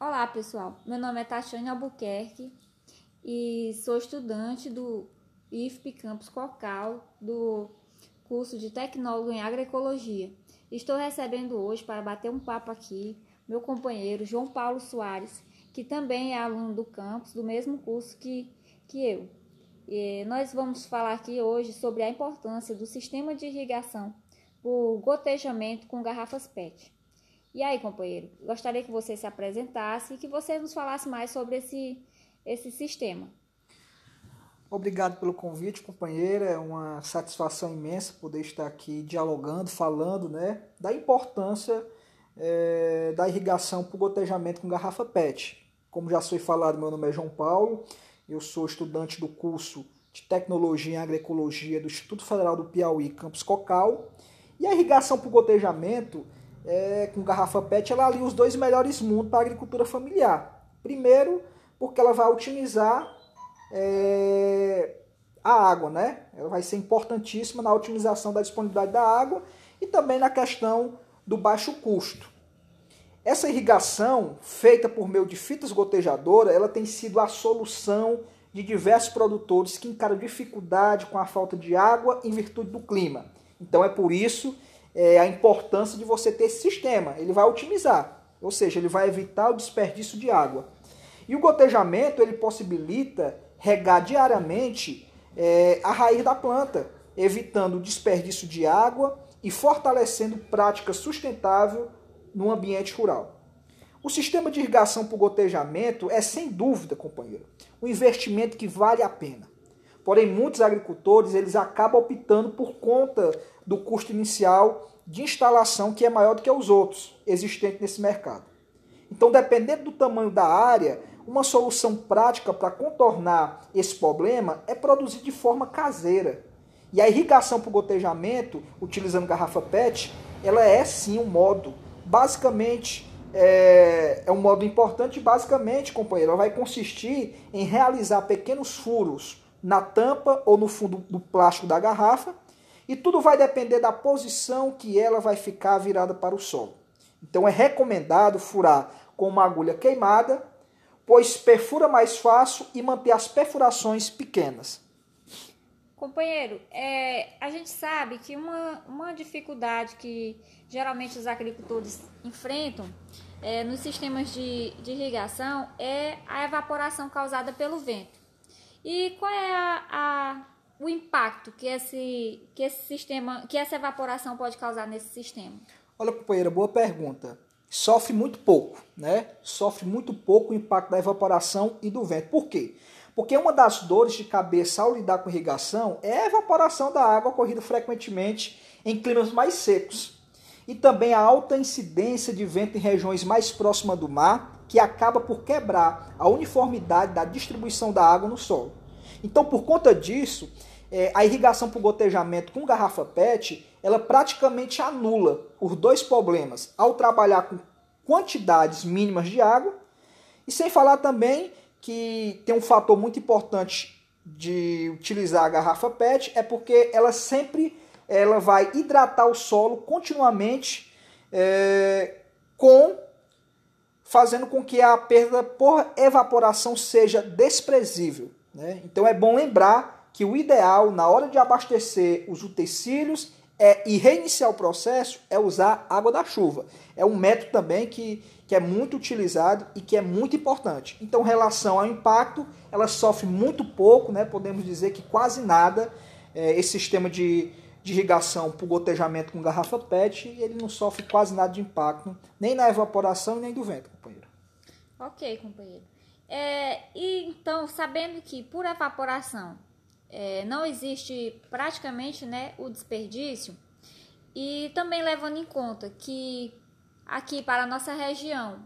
Olá, pessoal. Meu nome é Tatiane Albuquerque e sou estudante do IFP Campus Cocal, do curso de Tecnólogo em Agroecologia. Estou recebendo hoje para bater um papo aqui meu companheiro João Paulo Soares, que também é aluno do campus, do mesmo curso que, que eu. E nós vamos falar aqui hoje sobre a importância do sistema de irrigação por gotejamento com garrafas PET. E aí, companheiro, gostaria que você se apresentasse e que você nos falasse mais sobre esse, esse sistema. Obrigado pelo convite, companheira. É uma satisfação imensa poder estar aqui dialogando, falando né, da importância é, da irrigação por gotejamento com garrafa PET. Como já foi falado, meu nome é João Paulo, eu sou estudante do curso de Tecnologia em Agroecologia do Instituto Federal do Piauí, Campus Cocal. E a irrigação por gotejamento é, com garrafa PET, ela ali os dois melhores mundos para a agricultura familiar. Primeiro, porque ela vai otimizar é, a água, né? Ela vai ser importantíssima na otimização da disponibilidade da água e também na questão do baixo custo. Essa irrigação feita por meio de fitas gotejadoras, ela tem sido a solução de diversos produtores que encaram dificuldade com a falta de água em virtude do clima. Então é por isso é, a importância de você ter esse sistema. Ele vai otimizar, ou seja, ele vai evitar o desperdício de água. E o gotejamento ele possibilita regar diariamente é, a raiz da planta, evitando o desperdício de água e fortalecendo prática sustentável no ambiente rural. O sistema de irrigação por gotejamento é sem dúvida, companheiro, um investimento que vale a pena. Porém, muitos agricultores eles acabam optando por conta do custo inicial de instalação que é maior do que os outros existentes nesse mercado. Então, dependendo do tamanho da área, uma solução prática para contornar esse problema é produzir de forma caseira. E a irrigação por gotejamento, utilizando garrafa PET, ela é sim um modo. Basicamente, é, é um modo importante. Basicamente, companheiro, ela vai consistir em realizar pequenos furos na tampa ou no fundo do plástico da garrafa, e tudo vai depender da posição que ela vai ficar virada para o solo. Então é recomendado furar com uma agulha queimada, pois perfura mais fácil e manter as perfurações pequenas. Companheiro, é, a gente sabe que uma, uma dificuldade que geralmente os agricultores enfrentam é, nos sistemas de, de irrigação é a evaporação causada pelo vento. E qual é a, o impacto que esse, que esse sistema, que essa evaporação pode causar nesse sistema? Olha, companheira, boa pergunta. Sofre muito pouco, né? Sofre muito pouco o impacto da evaporação e do vento. Por quê? Porque uma das dores de cabeça ao lidar com irrigação é a evaporação da água ocorrida frequentemente em climas mais secos. E também a alta incidência de vento em regiões mais próximas do mar que acaba por quebrar a uniformidade da distribuição da água no solo. Então, por conta disso, é, a irrigação por gotejamento com garrafa PET, ela praticamente anula os dois problemas ao trabalhar com quantidades mínimas de água e sem falar também que tem um fator muito importante de utilizar a garrafa PET é porque ela sempre ela vai hidratar o solo continuamente é, com fazendo com que a perda por evaporação seja desprezível. Né? Então é bom lembrar que o ideal na hora de abastecer os utensílios é, e reiniciar o processo é usar água da chuva. É um método também que, que é muito utilizado e que é muito importante. Então, relação ao impacto, ela sofre muito pouco, né? podemos dizer que quase nada. É, esse sistema de, de irrigação por gotejamento com garrafa PET ele não sofre quase nada de impacto, nem na evaporação nem do vento, companheiro. Ok, companheiro. É, e então, sabendo que por evaporação é, não existe praticamente né, o desperdício, e também levando em conta que aqui para a nossa região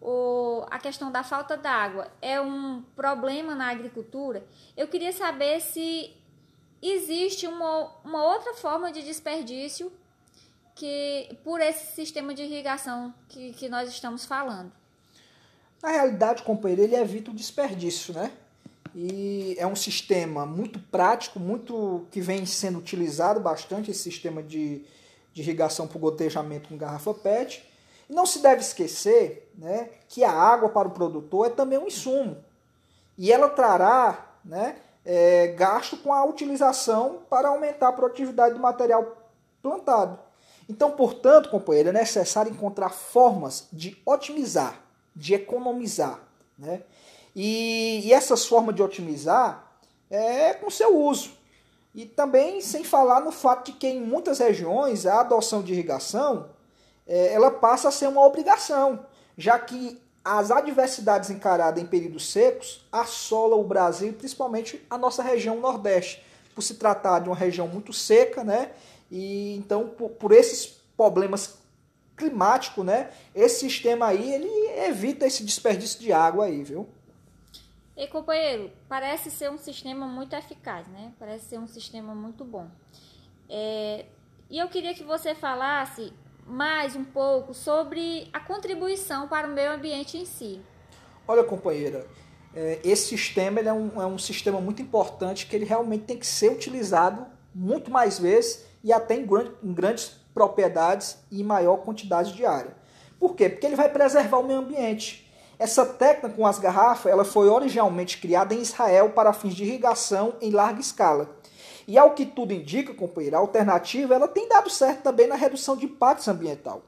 o, a questão da falta d'água é um problema na agricultura, eu queria saber se existe uma, uma outra forma de desperdício que por esse sistema de irrigação que, que nós estamos falando. Na realidade, companheiro, ele evita o desperdício, né? E é um sistema muito prático, muito que vem sendo utilizado bastante esse sistema de, de irrigação por gotejamento com garrafa PET. E não se deve esquecer né, que a água para o produtor é também um insumo. E ela trará né, é, gasto com a utilização para aumentar a produtividade do material plantado. Então, portanto, companheiro, é necessário encontrar formas de otimizar, de economizar. Né? E, e essas formas de otimizar é com seu uso. E também sem falar no fato de que em muitas regiões a adoção de irrigação é, ela passa a ser uma obrigação, já que as adversidades encaradas em períodos secos assolam o Brasil, principalmente a nossa região Nordeste, por se tratar de uma região muito seca, né? E então por, por esses problemas climáticos, né? Esse sistema aí ele evita esse desperdício de água aí, viu? E companheiro, parece ser um sistema muito eficaz, né? Parece ser um sistema muito bom. É, e eu queria que você falasse mais um pouco sobre a contribuição para o meio ambiente em si. Olha, companheira, é, esse sistema é um, é um sistema muito importante que ele realmente tem que ser utilizado muito mais vezes e até em, grande, em grandes propriedades e maior quantidade de área. Por quê? Porque ele vai preservar o meio ambiente. Essa técnica com as garrafas ela foi originalmente criada em Israel para fins de irrigação em larga escala. E ao que tudo indica, companheiro, a alternativa ela tem dado certo também na redução de impactos ambiental.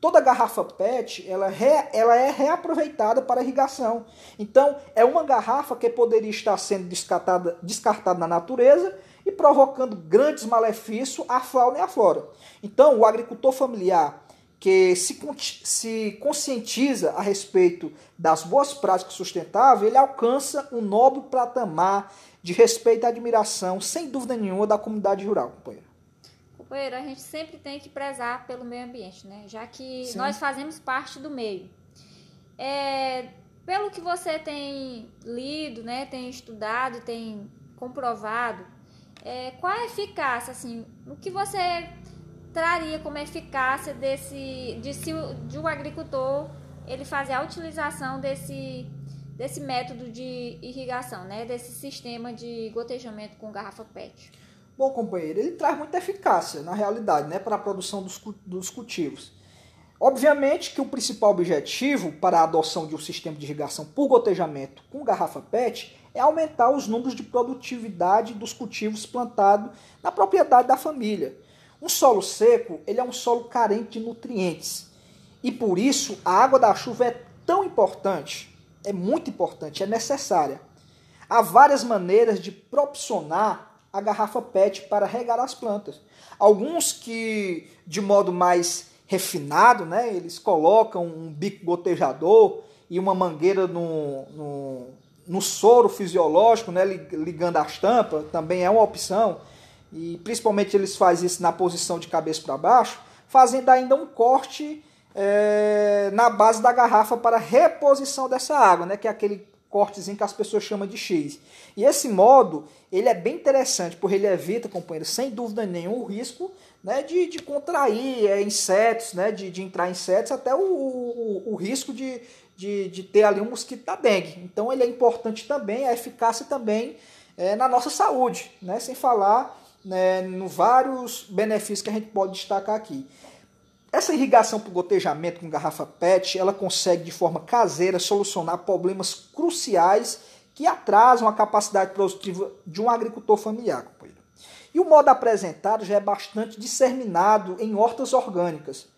Toda garrafa PET ela, re, ela é reaproveitada para irrigação. Então, é uma garrafa que poderia estar sendo descartada, descartada na natureza e provocando grandes malefícios à fauna e à flora. Então, o agricultor familiar que se, se conscientiza a respeito das boas práticas sustentáveis, ele alcança um nobre patamar de respeito e admiração, sem dúvida nenhuma, da comunidade rural, companheiro. Companheiro, a gente sempre tem que prezar pelo meio ambiente, né? Já que Sim. nós fazemos parte do meio. É, pelo que você tem lido, né, tem estudado, tem comprovado, é, qual a eficácia, assim, o que você traria como eficácia desse de, se, de um agricultor ele fazer a utilização desse desse método de irrigação, né, desse sistema de gotejamento com garrafa PET. Bom, companheiro, ele traz muita eficácia, na realidade, né, para a produção dos, dos cultivos. Obviamente que o principal objetivo para a adoção de um sistema de irrigação por gotejamento com garrafa PET é aumentar os números de produtividade dos cultivos plantados na propriedade da família. Um solo seco, ele é um solo carente de nutrientes. E por isso a água da chuva é tão importante, é muito importante, é necessária. Há várias maneiras de proporcionar a garrafa PET para regar as plantas. Alguns que de modo mais refinado, né, eles colocam um bico gotejador e uma mangueira no, no, no soro fisiológico, né, ligando as tampas, também é uma opção e principalmente eles fazem isso na posição de cabeça para baixo, fazendo ainda um corte é, na base da garrafa para reposição dessa água, né, que é aquele cortezinho que as pessoas chamam de X. E esse modo, ele é bem interessante, porque ele evita, companheiro, sem dúvida nenhuma, o risco né, de, de contrair é, insetos, né, de, de entrar insetos, até o, o, o risco de, de, de ter ali um mosquito da dengue. Então ele é importante também, a eficácia também é, na nossa saúde, né, sem falar né, no vários benefícios que a gente pode destacar aqui. Essa irrigação por gotejamento com garrafa PET, ela consegue de forma caseira solucionar problemas cruciais que atrasam a capacidade produtiva de um agricultor familiar, companheiro. E o modo apresentado já é bastante disseminado em hortas orgânicas,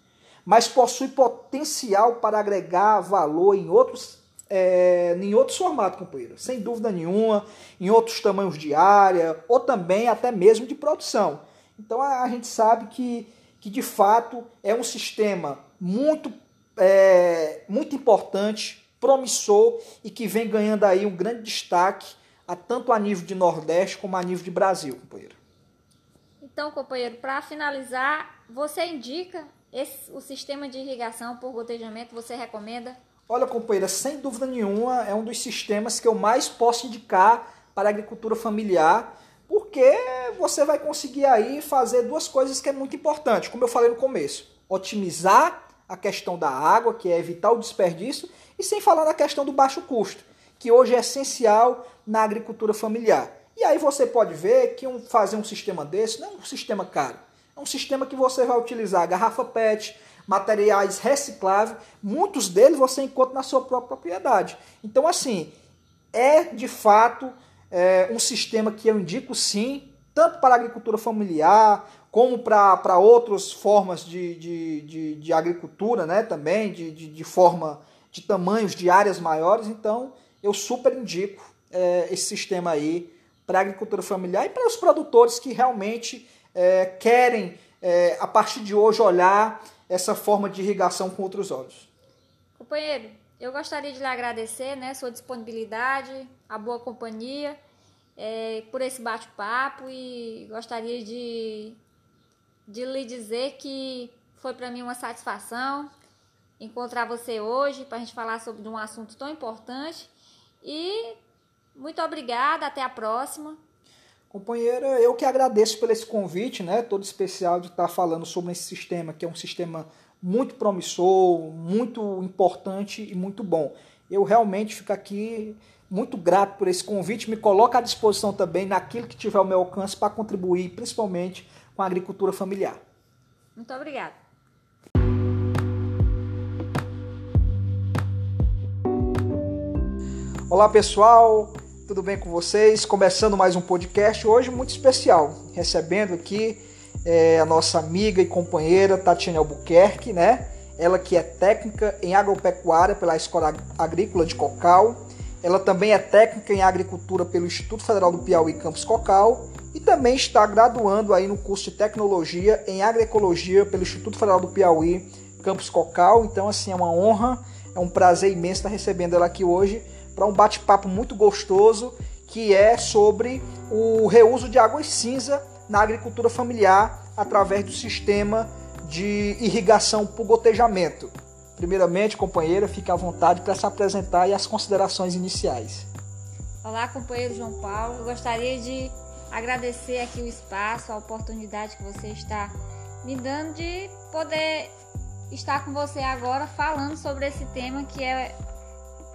mas possui potencial para agregar valor em outros é, em outros formatos, companheiro, sem dúvida nenhuma, em outros tamanhos de área, ou também até mesmo de produção. Então a, a gente sabe que, que de fato é um sistema muito, é, muito importante, promissor e que vem ganhando aí um grande destaque, a, tanto a nível de Nordeste como a nível de Brasil, companheiro. Então, companheiro, para finalizar, você indica esse, o sistema de irrigação por gotejamento, você recomenda? Olha, companheira, sem dúvida nenhuma é um dos sistemas que eu mais posso indicar para a agricultura familiar, porque você vai conseguir aí fazer duas coisas que é muito importante, como eu falei no começo: otimizar a questão da água, que é evitar o desperdício, e sem falar na questão do baixo custo, que hoje é essencial na agricultura familiar. E aí você pode ver que um, fazer um sistema desse não é um sistema caro. É um sistema que você vai utilizar garrafa PET, materiais recicláveis, muitos deles você encontra na sua própria propriedade. Então, assim, é de fato é, um sistema que eu indico sim, tanto para a agricultura familiar, como para outras formas de, de, de, de, agricultura né, também, de, de, de, forma de tamanhos de áreas maiores. Então, eu super indico é, esse sistema aí para a agricultura familiar e para os produtores que realmente é, querem, é, a partir de hoje, olhar essa forma de irrigação com outros olhos. Companheiro, eu gostaria de lhe agradecer né, sua disponibilidade, a boa companhia, é, por esse bate-papo e gostaria de, de lhe dizer que foi para mim uma satisfação encontrar você hoje para a gente falar sobre um assunto tão importante. E muito obrigada, até a próxima. Companheira, eu que agradeço por esse convite, né, todo especial de estar falando sobre esse sistema, que é um sistema muito promissor, muito importante e muito bom. Eu realmente fico aqui muito grato por esse convite, me coloco à disposição também naquilo que tiver ao meu alcance para contribuir, principalmente com a agricultura familiar. Muito obrigada. Olá pessoal, tudo bem com vocês? Começando mais um podcast hoje muito especial, recebendo aqui é, a nossa amiga e companheira Tatiana Albuquerque, né? Ela que é técnica em agropecuária pela Escola Agrícola de Cocal. Ela também é técnica em agricultura pelo Instituto Federal do Piauí Campus Cocal e também está graduando aí no curso de tecnologia em agroecologia pelo Instituto Federal do Piauí Campus Cocal. Então assim é uma honra, é um prazer imenso estar recebendo ela aqui hoje para um bate-papo muito gostoso que é sobre o reuso de águas cinza na agricultura familiar através do sistema de irrigação por gotejamento. Primeiramente, companheira, fique à vontade para se apresentar e as considerações iniciais. Olá, companheiro João Paulo. Eu gostaria de agradecer aqui o espaço, a oportunidade que você está me dando de poder estar com você agora falando sobre esse tema que é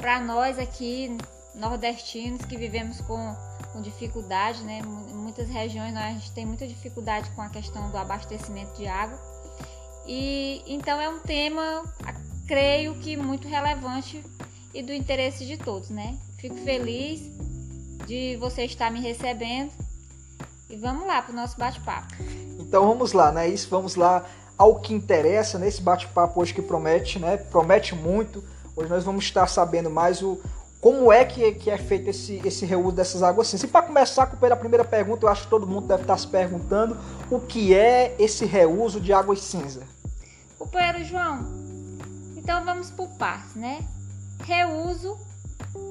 para nós aqui nordestinos que vivemos com, com dificuldade, né? Em muitas regiões nós, gente tem muita dificuldade com a questão do abastecimento de água. E então é um tema, creio que muito relevante e do interesse de todos, né? Fico feliz de você estar me recebendo e vamos lá para o nosso bate-papo. Então vamos lá, né? Isso, vamos lá ao que interessa nesse bate-papo hoje que promete, né? Promete muito Hoje nós vamos estar sabendo mais o, como é que, que é feito esse, esse reuso dessas águas cinzas. E para começar com a primeira pergunta, eu acho que todo mundo deve estar se perguntando o que é esse reuso de águas cinzas. Companheiro João, então vamos por partes, né? Reuso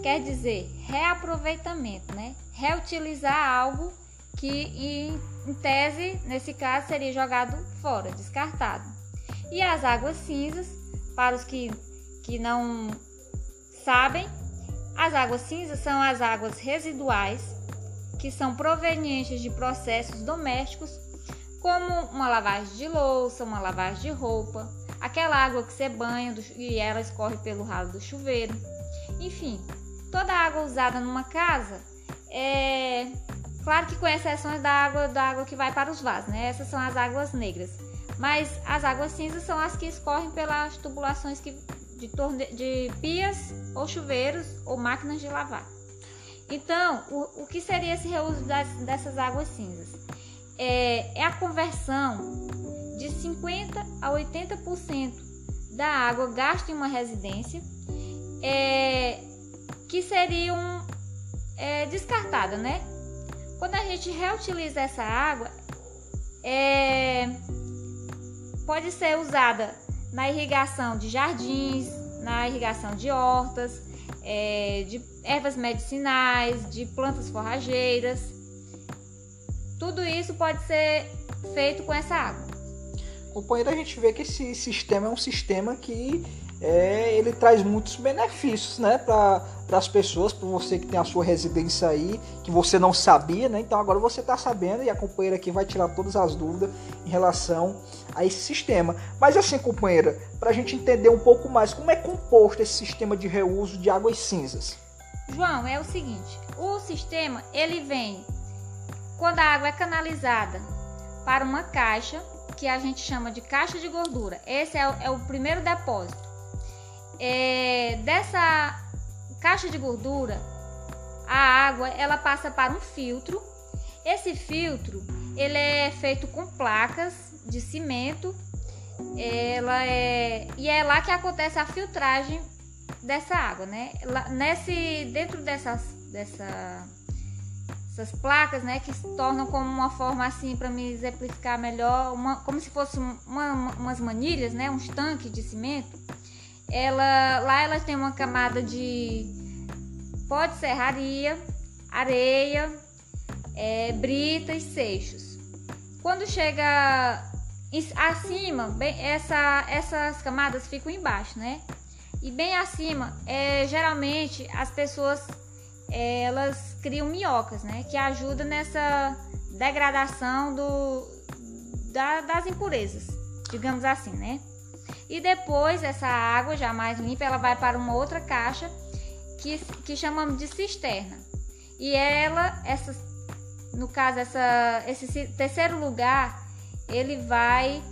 quer dizer reaproveitamento, né? Reutilizar algo que em tese, nesse caso, seria jogado fora, descartado. E as águas cinzas, para os que que não sabem, as águas cinzas são as águas residuais que são provenientes de processos domésticos, como uma lavagem de louça, uma lavagem de roupa, aquela água que você banha e ela escorre pelo ralo do chuveiro. Enfim, toda água usada numa casa é claro que com exceções da água da água que vai para os vasos, né? Essas são as águas negras. Mas as águas cinzas são as que escorrem pelas tubulações que de, torne... de pias ou chuveiros ou máquinas de lavar. Então, o, o que seria esse reuso das, dessas águas cinzas? É, é a conversão de 50% a 80% da água gasta em uma residência é, que seriam é, descartada, né? Quando a gente reutiliza essa água, é, pode ser usada na irrigação de jardins, na irrigação de hortas, é, de ervas medicinais, de plantas forrageiras. Tudo isso pode ser feito com essa água. Companheiro, a gente vê que esse sistema é um sistema que é, ele traz muitos benefícios né, para as pessoas, para você que tem a sua residência aí, que você não sabia, né? Então agora você está sabendo e a companheira aqui vai tirar todas as dúvidas em relação a esse sistema. Mas assim, companheira, para a gente entender um pouco mais, como é composto esse sistema de reuso de águas cinzas? João, é o seguinte, o sistema ele vem quando a água é canalizada para uma caixa que a gente chama de caixa de gordura. Esse é o, é o primeiro depósito. É, dessa caixa de gordura, a água ela passa para um filtro. Esse filtro ele é feito com placas de cimento. Ela é e é lá que acontece a filtragem dessa água, né? Lá, nesse dentro dessas dessa essas placas, né, que se tornam como uma forma assim para me exemplificar melhor, uma, como se fosse uma, umas manilhas, né, uns tanques de cimento. Ela lá elas têm uma camada de pó de serraria, areia, é, brita e seixos. Quando chega acima, bem, essa, essas camadas ficam embaixo, né? E bem acima, é, geralmente as pessoas elas criam minhocas, né? Que ajuda nessa degradação do, da, das impurezas, digamos assim, né? E depois essa água já mais limpa, ela vai para uma outra caixa que, que chamamos de cisterna. E ela, essa, no caso, essa, esse terceiro lugar, ele vai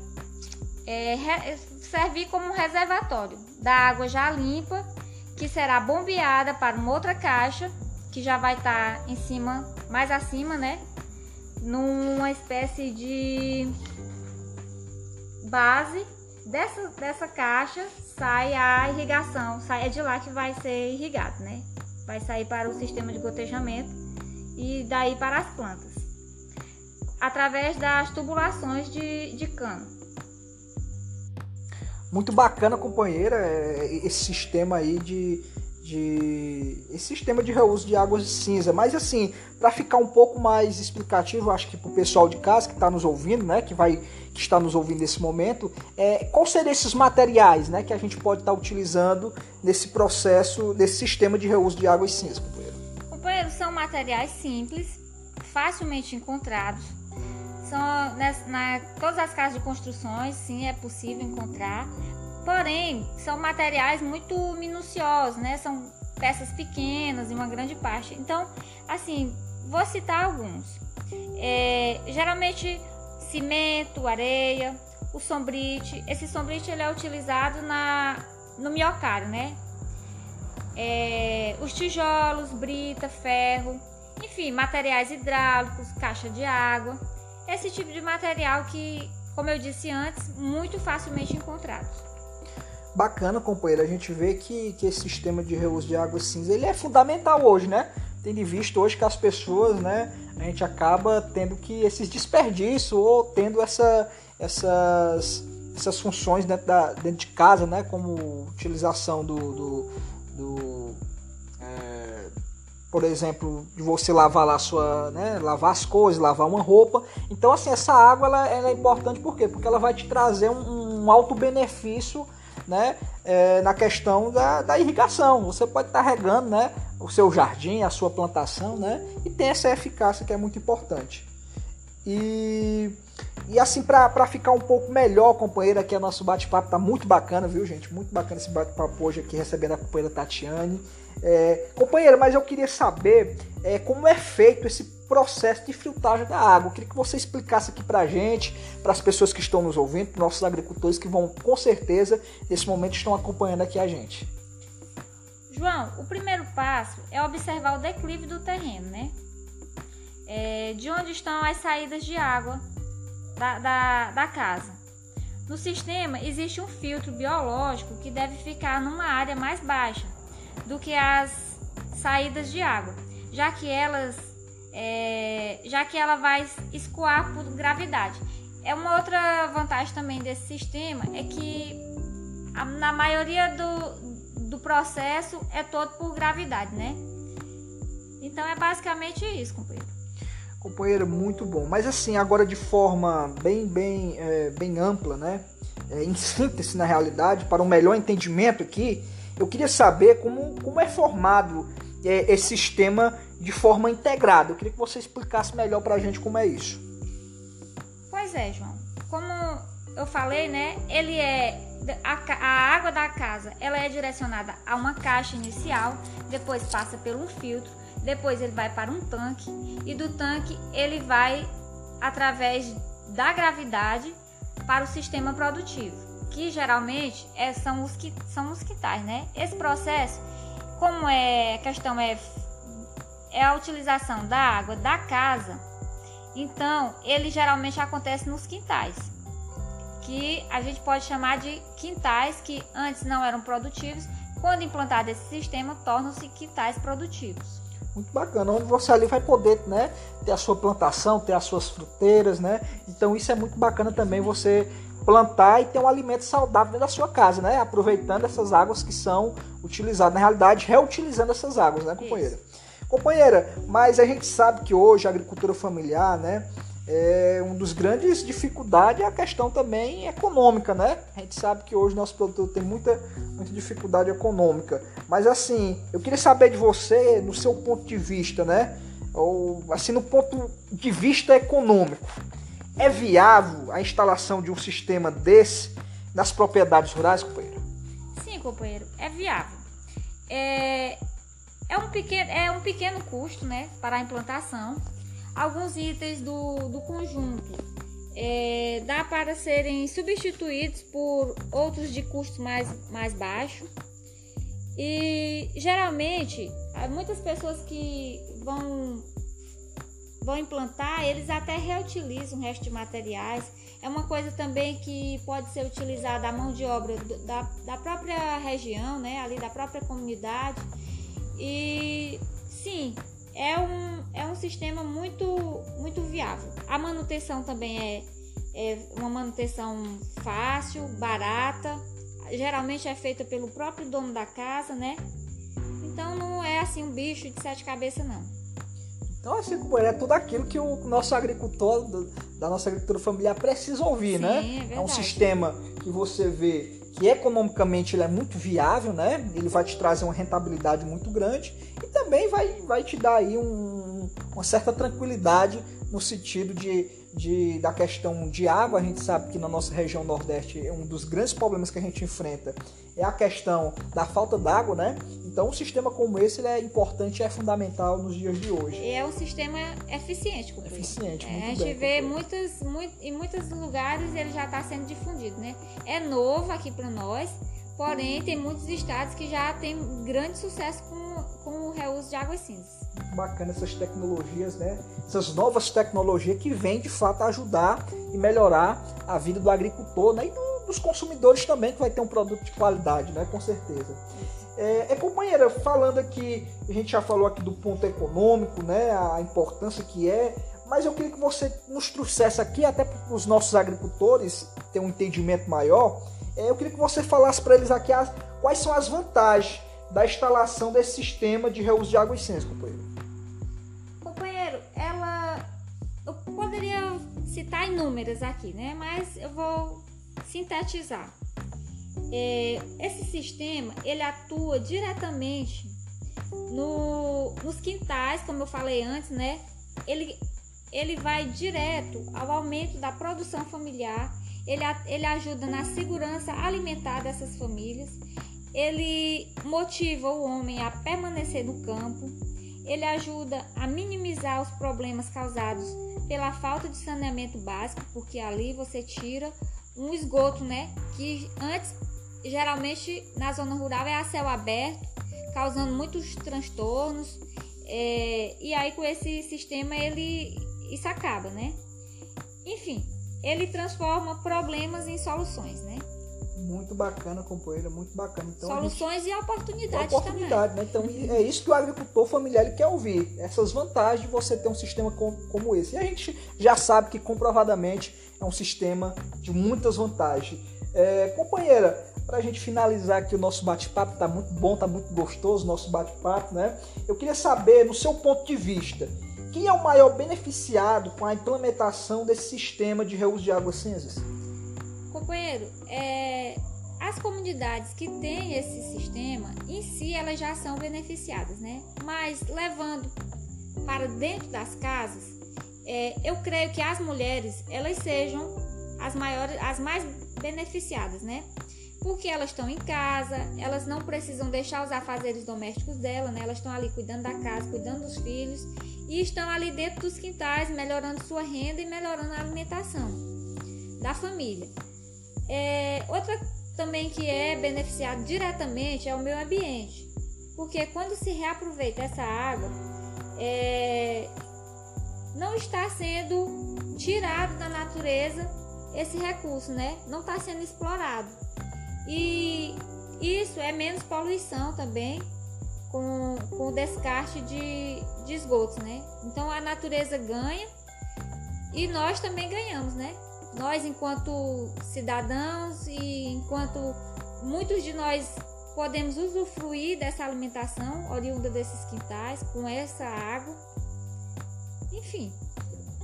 é, servir como um reservatório da água já limpa, que será bombeada para uma outra caixa que já vai estar tá em cima, mais acima, né? Numa espécie de base dessa, dessa caixa sai a irrigação, sai é de lá que vai ser irrigado, né? Vai sair para o sistema de gotejamento e daí para as plantas, através das tubulações de, de cano. Muito bacana, companheira, é, esse sistema aí de, de esse sistema de reuso de águas de cinza. Mas assim, para ficar um pouco mais explicativo, acho que para o pessoal de casa que está nos ouvindo, né, que vai que está nos ouvindo nesse momento, é, quais seriam esses materiais, né, que a gente pode estar tá utilizando nesse processo, nesse sistema de reuso de águas cinza, companheiro? Companheiro, são materiais simples, facilmente encontrados. São nas, na todas as casas de construções, sim, é possível encontrar Porém, são materiais muito minuciosos, né? São peças pequenas em uma grande parte. Então, assim, vou citar alguns. É, geralmente cimento, areia, o sombrite. Esse sombrite ele é utilizado na, no miocário, né? É, os tijolos, brita, ferro, enfim, materiais hidráulicos, caixa de água. Esse tipo de material que, como eu disse antes, muito facilmente encontrados bacana, companheiro, a gente vê que, que esse sistema de reuso de água cinza ele é fundamental hoje, né? Tendo visto hoje que as pessoas, né, a gente acaba tendo que esses desperdícios ou tendo essa, essas, essas funções dentro, da, dentro de casa, né, como utilização do, do, do por exemplo, de você lavar lá sua, né, lavar as coisas, lavar uma roupa. Então, assim, essa água ela, ela é importante por quê? Porque ela vai te trazer um, um alto benefício né, é, na questão da, da, irrigação. Você pode estar regando né, o seu jardim, a sua plantação, né, e tem essa eficácia que é muito importante. E, e assim, para ficar um pouco melhor, companheira, aqui o nosso bate-papo tá muito bacana, viu, gente? Muito bacana esse bate-papo hoje aqui, recebendo a companheira Tatiane. É, companheira, mas eu queria saber é, como é feito esse processo de filtragem da água. Eu queria que você explicasse aqui para gente, para as pessoas que estão nos ouvindo, para nossos agricultores que vão, com certeza, nesse momento estão acompanhando aqui a gente. João, o primeiro passo é observar o declive do terreno, né? É, de onde estão as saídas de água da, da, da casa. No sistema existe um filtro biológico que deve ficar numa área mais baixa do que as saídas de água, já que elas é, já que ela vai escoar por gravidade. É uma outra vantagem também desse sistema é que a, na maioria do, do processo é todo por gravidade, né? Então é basicamente isso, companheiro. Companheiro, muito bom. Mas assim, agora de forma bem, bem, é, bem ampla, né? É, em síntese na realidade, para um melhor entendimento aqui, eu queria saber como, como é formado é, esse sistema de forma integrada. Eu queria que você explicasse melhor para a gente como é isso. Pois é, João. Como eu falei, né? Ele é a, a, água da casa, ela é direcionada a uma caixa inicial, depois passa um filtro, depois ele vai para um tanque e do tanque ele vai através da gravidade para o sistema produtivo, que geralmente é, são, os, são os quintais, né? Esse processo, como é, questão é, é a utilização da água da casa, então ele geralmente acontece nos quintais, que a gente pode chamar de quintais que antes não eram produtivos, quando implantado esse sistema, tornam-se quintais produtivos muito bacana, onde você ali vai poder né, ter a sua plantação, ter as suas fruteiras, né? Então isso é muito bacana também você plantar e ter um alimento saudável dentro da sua casa, né? Aproveitando essas águas que são utilizadas, na realidade, reutilizando essas águas, né, companheira? Isso. Companheira, mas a gente sabe que hoje a agricultura familiar, né? É, um dos grandes dificuldades é a questão também econômica, né? A gente sabe que hoje nosso produtor tem muita, muita dificuldade econômica. Mas assim, eu queria saber de você, no seu ponto de vista, né? Ou assim, no ponto de vista econômico. É viável a instalação de um sistema desse nas propriedades rurais, companheiro? Sim, companheiro, é viável. É, é, um, pequeno, é um pequeno custo, né, para a implantação alguns itens do, do conjunto é, dá para serem substituídos por outros de custo mais, mais baixo. E geralmente, muitas pessoas que vão, vão implantar, eles até reutilizam o resto de materiais. É uma coisa também que pode ser utilizada a mão de obra da, da própria região, né, ali da própria comunidade. E sim, é um, é um sistema muito, muito viável. A manutenção também é, é uma manutenção fácil, barata, geralmente é feita pelo próprio dono da casa, né? Então não é assim um bicho de sete cabeças, não. Então, assim, é tudo aquilo que o nosso agricultor, da nossa agricultura familiar, precisa ouvir, Sim, né? É, é um sistema que você vê que economicamente ele é muito viável, né? Ele vai te trazer uma rentabilidade muito grande e também vai, vai te dar aí um, uma certa tranquilidade no sentido de, de, da questão de água. A gente sabe que na nossa região Nordeste é um dos grandes problemas que a gente enfrenta é a questão da falta d'água, né? Então, um sistema como esse é importante e é fundamental nos dias de hoje. E é um sistema eficiente, Cumprido. Eficiente, é, muito A gente bem, vê muitas, muito, em muitos lugares ele já está sendo difundido, né? É novo aqui para nós, porém tem muitos estados que já têm grande sucesso com, com o reuso de águas cinzas. Bacana essas tecnologias, né? Essas novas tecnologias que vêm de fato ajudar e melhorar a vida do agricultor, né? E do dos consumidores também, que vai ter um produto de qualidade, né? Com certeza. É, é, companheira, falando aqui, a gente já falou aqui do ponto econômico, né? A importância que é, mas eu queria que você nos trouxesse aqui, até para os nossos agricultores ter um entendimento maior, é, eu queria que você falasse para eles aqui as, quais são as vantagens da instalação desse sistema de reuso de água e ciência, companheiro. Companheiro, ela. Eu poderia citar inúmeras aqui, né? Mas eu vou sintetizar. É, esse sistema ele atua diretamente no, nos quintais, como eu falei antes, né? Ele, ele vai direto ao aumento da produção familiar, ele, ele ajuda na segurança alimentar dessas famílias, ele motiva o homem a permanecer no campo, ele ajuda a minimizar os problemas causados pela falta de saneamento básico, porque ali você tira um esgoto, né? Que antes, geralmente na zona rural é a céu aberto, causando muitos transtornos. É, e aí com esse sistema ele isso acaba, né? Enfim, ele transforma problemas em soluções, né? Muito bacana, companheira, muito bacana. Então, Soluções gente... e oportunidades, oportunidade, também. Né? Então é isso que o agricultor familiar ele quer ouvir. Essas vantagens de você ter um sistema como esse. E a gente já sabe que comprovadamente é um sistema de muitas vantagens. É, companheira, para a gente finalizar aqui o nosso bate-papo, tá muito bom, tá muito gostoso o nosso bate-papo, né? Eu queria saber, no seu ponto de vista, quem é o maior beneficiado com a implementação desse sistema de reuso de águas cinzas? Companheiro, é, as comunidades que têm esse sistema, em si, elas já são beneficiadas, né? Mas levando para dentro das casas, é, eu creio que as mulheres elas sejam as maiores, as mais beneficiadas, né? Porque elas estão em casa, elas não precisam deixar os afazeres domésticos dela, né? Elas estão ali cuidando da casa, cuidando dos filhos e estão ali dentro dos quintais, melhorando sua renda e melhorando a alimentação. da família. É, outra também que é beneficiado diretamente é o meio ambiente, porque quando se reaproveita essa água, é, não está sendo tirado da natureza esse recurso, né? Não está sendo explorado. E isso é menos poluição também com, com o descarte de, de esgotos, né? Então a natureza ganha e nós também ganhamos, né? Nós, enquanto cidadãos e enquanto muitos de nós podemos usufruir dessa alimentação oriunda desses quintais com essa água. Enfim,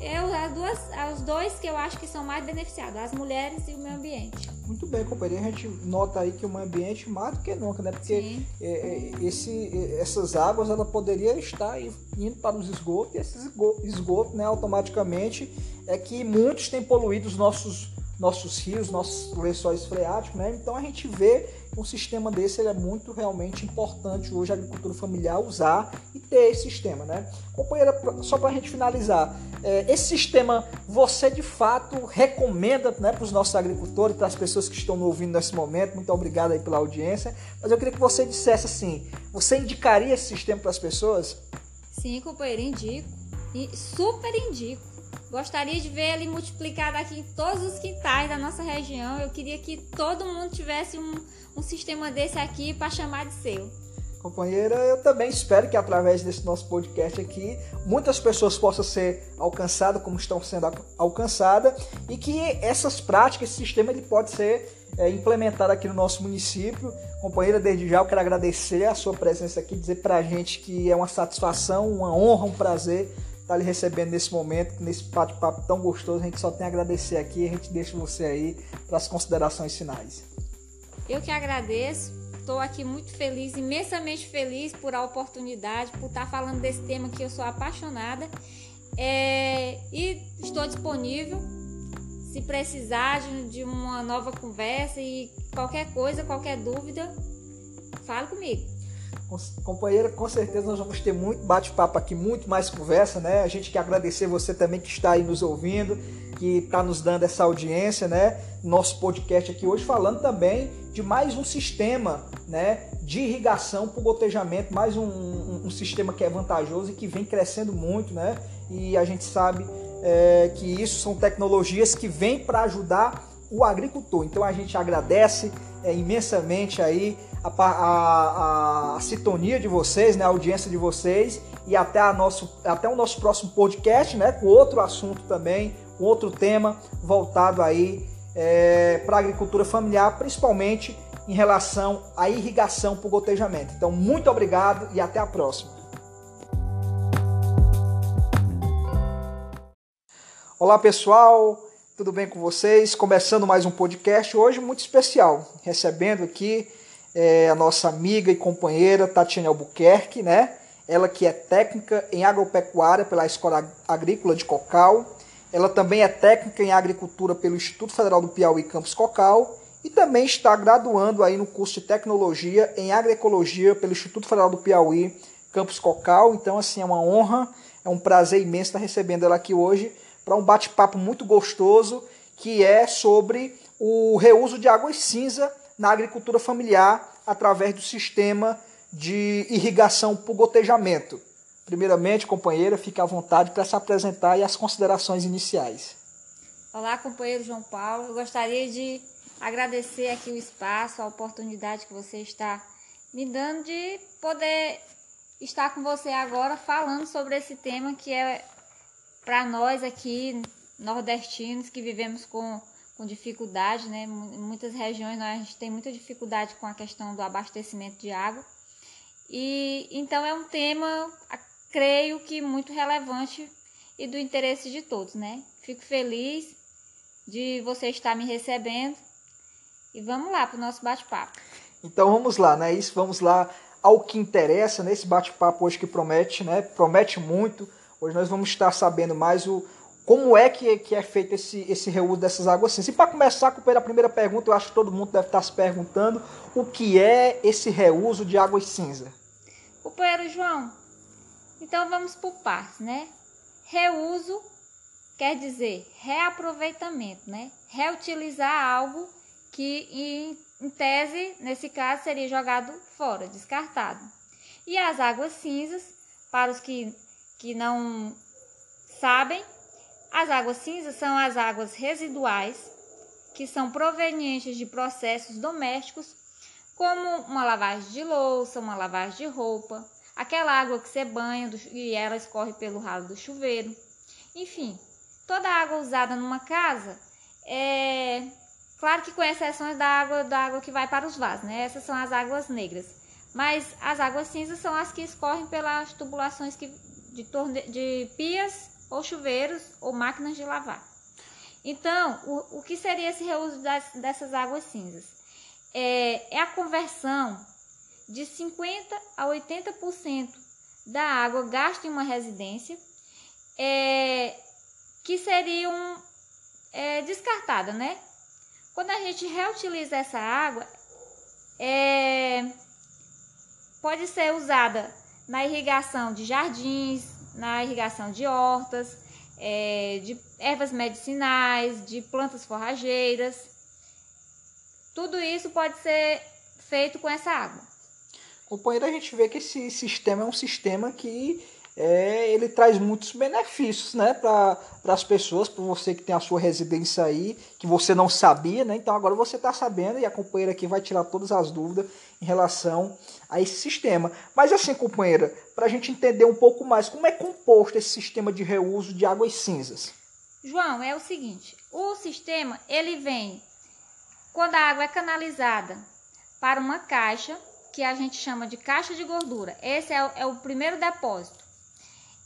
eu, as duas, os dois que eu acho que são mais beneficiados, as mulheres e o meio ambiente. Muito bem, companheiro. A gente nota aí que o meio ambiente mais do que nunca, né? Porque é, é, esse, essas águas ela poderia estar indo para os esgotos e esses esgotos, né, automaticamente é que muitos têm poluído os nossos nossos rios, nossos lençóis freáticos, né? Então a gente vê um sistema desse ele é muito realmente importante hoje a agricultura familiar usar e ter esse sistema, né? Companheira, só para a gente finalizar, é, esse sistema você de fato recomenda né, para os nossos agricultores, para as pessoas que estão nos ouvindo nesse momento, muito obrigado aí pela audiência, mas eu queria que você dissesse assim, você indicaria esse sistema para as pessoas? Sim, companheiro, indico, super indico Gostaria de ver ele multiplicado aqui em todos os quintais da nossa região. Eu queria que todo mundo tivesse um, um sistema desse aqui para chamar de seu. Companheira, eu também espero que através desse nosso podcast aqui, muitas pessoas possam ser alcançadas como estão sendo alcançadas e que essas práticas, esse sistema, ele pode ser é, implementado aqui no nosso município. Companheira, desde já eu quero agradecer a sua presença aqui, dizer para a gente que é uma satisfação, uma honra, um prazer tá lhe recebendo nesse momento, nesse bate-papo tão gostoso. A gente só tem a agradecer aqui. A gente deixa você aí para as considerações finais. Eu que agradeço. Estou aqui muito feliz, imensamente feliz por a oportunidade, por estar tá falando desse tema que eu sou apaixonada. É, e estou disponível se precisar de uma nova conversa e qualquer coisa, qualquer dúvida, fale comigo. Companheira, com certeza nós vamos ter muito bate-papo aqui, muito mais conversa, né? A gente quer agradecer você também que está aí nos ouvindo, que está nos dando essa audiência, né? Nosso podcast aqui hoje falando também de mais um sistema, né? De irrigação o gotejamento, mais um, um, um, sistema que é vantajoso e que vem crescendo muito, né? E a gente sabe é, que isso são tecnologias que vêm para ajudar o agricultor. Então a gente agradece é, imensamente aí a, a, a, sintonia de vocês, né, a audiência de vocês e até, a nosso, até o nosso próximo podcast, né, com outro assunto também, com outro tema voltado aí é, para a agricultura familiar, principalmente em relação à irrigação por gotejamento. Então, muito obrigado e até a próxima. Olá pessoal, tudo bem com vocês? Começando mais um podcast hoje muito especial, recebendo aqui é, a nossa amiga e companheira Tatiana Albuquerque, né? Ela que é técnica em agropecuária pela Escola Agrícola de Cocal. Ela também é técnica em agricultura pelo Instituto Federal do Piauí Campus Cocal e também está graduando aí no curso de tecnologia em agroecologia pelo Instituto Federal do Piauí Campus Cocal. Então assim é uma honra, é um prazer imenso estar recebendo ela aqui hoje para um bate-papo muito gostoso que é sobre o reuso de águas cinza na agricultura familiar através do sistema de irrigação por gotejamento. Primeiramente, companheira, fique à vontade para se apresentar e as considerações iniciais. Olá, companheiro João Paulo. Eu gostaria de agradecer aqui o espaço, a oportunidade que você está me dando de poder estar com você agora falando sobre esse tema que é para nós aqui nordestinos que vivemos com com dificuldade, né? Em muitas regiões nós, gente tem muita dificuldade com a questão do abastecimento de água. E então é um tema, creio que muito relevante e do interesse de todos, né? Fico feliz de você estar me recebendo e vamos lá para o nosso bate-papo. Então vamos lá, né? Isso, vamos lá ao que interessa nesse bate-papo hoje que promete, né? Promete muito. Hoje nós vamos estar sabendo mais o, como é que, que é feito esse, esse reuso dessas águas cinzas. E para começar com a primeira pergunta, eu acho que todo mundo deve estar se perguntando o que é esse reuso de águas cinza. Companheiro João, então vamos por partes, né? Reuso quer dizer reaproveitamento, né? Reutilizar algo que, em, em tese, nesse caso, seria jogado fora, descartado. E as águas cinzas, para os que, que não sabem, as águas cinzas são as águas residuais que são provenientes de processos domésticos, como uma lavagem de louça, uma lavagem de roupa, aquela água que você banha e ela escorre pelo ralo do chuveiro. Enfim, toda água usada numa casa é claro que com exceções da água da água que vai para os vasos, né? Essas são as águas negras. Mas as águas cinzas são as que escorrem pelas tubulações que, de, torne, de pias ou chuveiros ou máquinas de lavar. Então, o, o que seria esse reuso das, dessas águas cinzas? É, é a conversão de 50% a 80% da água gasta em uma residência é, que seriam é, descartada, né? Quando a gente reutiliza essa água, é, pode ser usada na irrigação de jardins, na irrigação de hortas, é, de ervas medicinais, de plantas forrageiras. Tudo isso pode ser feito com essa água. Companheiro, a gente vê que esse sistema é um sistema que é, ele traz muitos benefícios né, para as pessoas, para você que tem a sua residência aí, que você não sabia, né? Então agora você está sabendo e a companheira aqui vai tirar todas as dúvidas em relação a esse sistema. Mas assim, companheira, para a gente entender um pouco mais, como é composto esse sistema de reuso de águas cinzas? João, é o seguinte, o sistema ele vem quando a água é canalizada para uma caixa, que a gente chama de caixa de gordura. Esse é o, é o primeiro depósito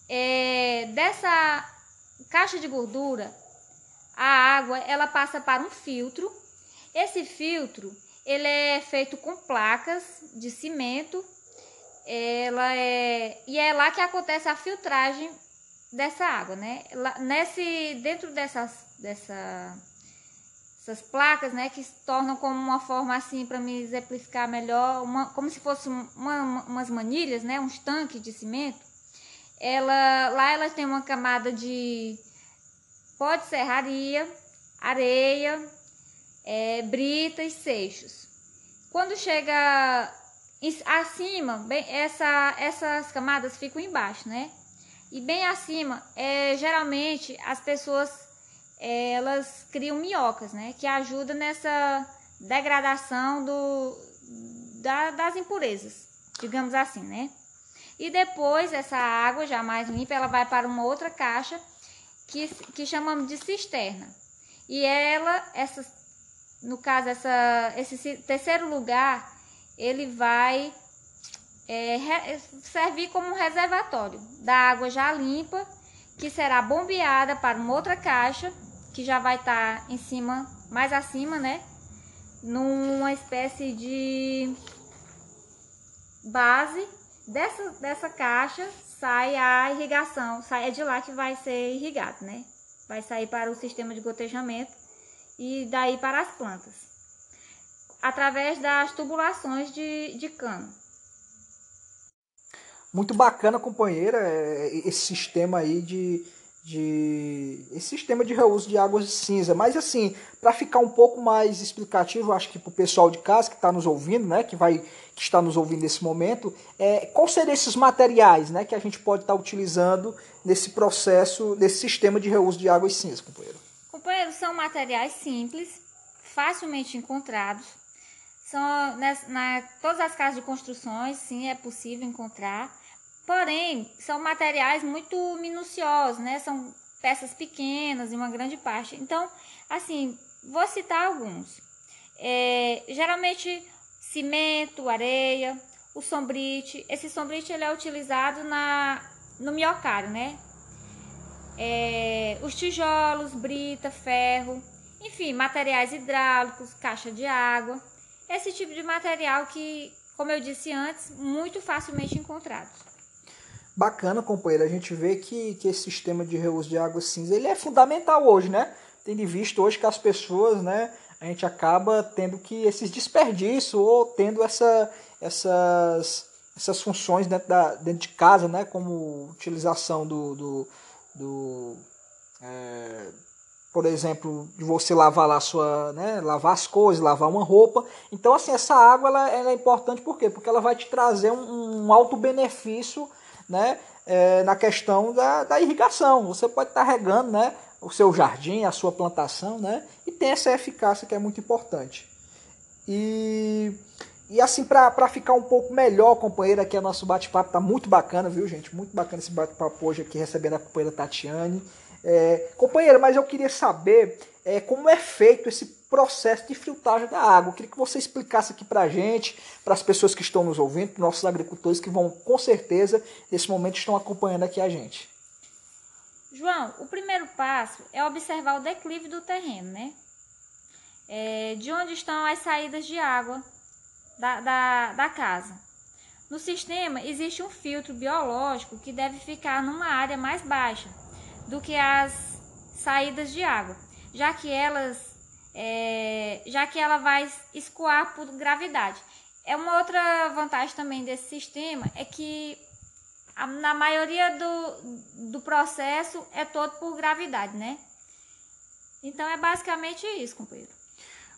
é, dessa caixa de gordura, a água ela passa para um filtro. Esse filtro ele é feito com placas de cimento. Ela é e é lá que acontece a filtragem dessa água, né? Lá, nesse dentro dessas dessa essas placas, né, que se tornam como uma forma assim para me exemplificar melhor, uma, como se fosse uma, umas manilhas, né, uns tanques de cimento ela lá ela tem uma camada de pó de serraria, areia, é, brita e seixos. Quando chega acima, bem, essa, essas camadas ficam embaixo, né? E bem acima, é, geralmente as pessoas é, elas criam minhocas, né? Que ajuda nessa degradação do, da, das impurezas, digamos assim, né? E depois essa água já mais limpa, ela vai para uma outra caixa que, que chamamos de cisterna. E ela, essa, no caso, essa, esse terceiro lugar, ele vai é, servir como um reservatório da água já limpa, que será bombeada para uma outra caixa, que já vai estar em cima, mais acima, né? Numa espécie de base Dessa, dessa caixa sai a irrigação, sai, é de lá que vai ser irrigado, né? Vai sair para o sistema de gotejamento e daí para as plantas, através das tubulações de, de cano. Muito bacana, companheira, é, esse sistema aí de, de esse sistema de reuso de águas de cinza. Mas assim, para ficar um pouco mais explicativo, acho que para o pessoal de casa que está nos ouvindo, né, que vai que está nos ouvindo nesse momento, é, quais seriam esses materiais, né, que a gente pode estar tá utilizando nesse processo, nesse sistema de reuso de águas cinza, companheiro? Companheiro, são materiais simples, facilmente encontrados. São né, na todas as casas de construções, sim, é possível encontrar Porém, são materiais muito minuciosos, né? São peças pequenas e uma grande parte. Então, assim, vou citar alguns. É, geralmente, cimento, areia, o sombrite. Esse sombrite ele é utilizado na, no miocário, né? É, os tijolos, brita, ferro, enfim, materiais hidráulicos, caixa de água. Esse tipo de material que, como eu disse antes, muito facilmente encontrados bacana, companheiro, a gente vê que, que esse sistema de reuso de água cinza ele é fundamental hoje, né? Tendo visto hoje que as pessoas, né, a gente acaba tendo que esses desperdícios ou tendo essa, essas, essas funções dentro, da, dentro de casa, né, como utilização do, do, do é, por exemplo, de você lavar lá sua, né, lavar as coisas, lavar uma roupa. Então, assim, essa água ela, ela é importante por quê? Porque ela vai te trazer um, um alto benefício, né, é, na questão da, da irrigação. Você pode estar regando, né, o seu jardim, a sua plantação, né, e tem essa eficácia que é muito importante. E, e assim, para ficar um pouco melhor, companheira, aqui o nosso bate-papo tá muito bacana, viu, gente? Muito bacana esse bate-papo hoje aqui, recebendo a companheira Tatiane. É, companheira, mas eu queria saber é, como é feito esse processo de filtragem da água. Eu queria que você explicasse aqui para a gente, para as pessoas que estão nos ouvindo, para nossos agricultores que vão, com certeza, nesse momento estão acompanhando aqui a gente. João, o primeiro passo é observar o declive do terreno, né? É, de onde estão as saídas de água da, da, da casa. No sistema existe um filtro biológico que deve ficar numa área mais baixa do que as saídas de água, já que elas, é, já que ela vai escoar por gravidade. É uma outra vantagem também desse sistema é que a, na maioria do, do processo é todo por gravidade, né? Então é basicamente isso, companheiro.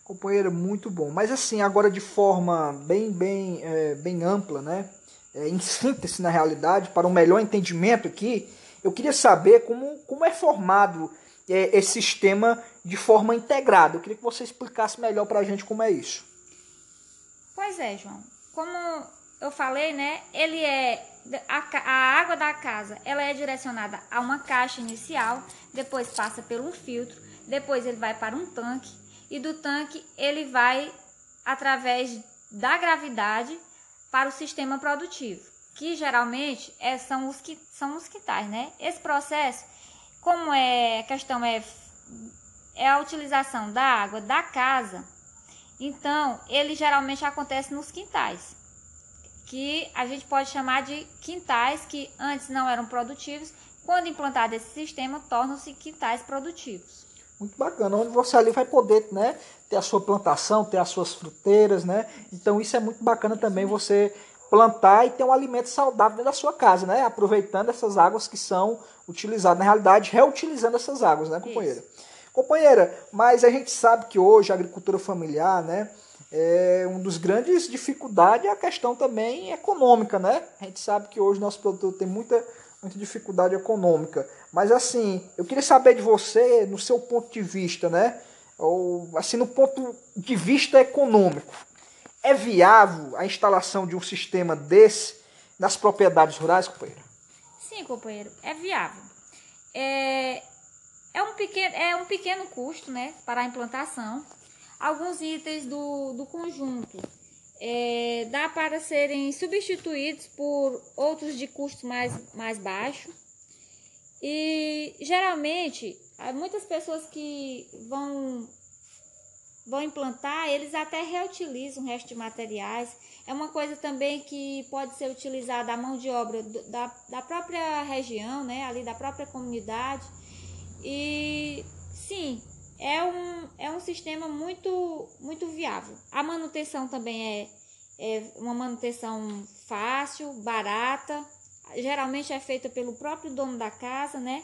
Companheiro, muito bom. Mas assim, agora de forma bem, bem, é, bem ampla, né? É, em síntese na realidade, para um melhor entendimento aqui, eu queria saber como, como é formado esse sistema de forma integrada. Eu queria que você explicasse melhor para a gente como é isso. Pois é, João. Como eu falei, né? Ele é a, a, água da casa, ela é direcionada a uma caixa inicial, depois passa um filtro, depois ele vai para um tanque e do tanque ele vai através da gravidade para o sistema produtivo que geralmente é, são, os que, são os quintais, né? Esse processo, como é, a questão é, é a utilização da água da casa, então ele geralmente acontece nos quintais, que a gente pode chamar de quintais que antes não eram produtivos, quando implantado esse sistema, tornam-se quintais produtivos. Muito bacana, onde você ali vai poder né, ter a sua plantação, ter as suas fruteiras, né? Então isso é muito bacana também você plantar e ter um alimento saudável dentro da sua casa, né? Aproveitando essas águas que são utilizadas, na realidade, reutilizando essas águas, né, companheira? Isso. Companheira, mas a gente sabe que hoje a agricultura familiar, né? É um dos grandes dificuldades é a questão também econômica, né? A gente sabe que hoje nosso produtor tem muita, muita dificuldade econômica. Mas assim, eu queria saber de você, no seu ponto de vista, né? Ou assim, no ponto de vista econômico é viável a instalação de um sistema desse nas propriedades rurais, companheiro? Sim, companheiro, é viável. É, é, um, pequeno, é um pequeno custo né, para a implantação. Alguns itens do, do conjunto é, dá para serem substituídos por outros de custo mais, mais baixo. E geralmente, muitas pessoas que vão vão implantar, eles até reutilizam o resto de materiais. É uma coisa também que pode ser utilizada a mão de obra da, da própria região, né, ali da própria comunidade. E sim, é um, é um sistema muito, muito viável. A manutenção também é, é uma manutenção fácil, barata. Geralmente é feita pelo próprio dono da casa, né?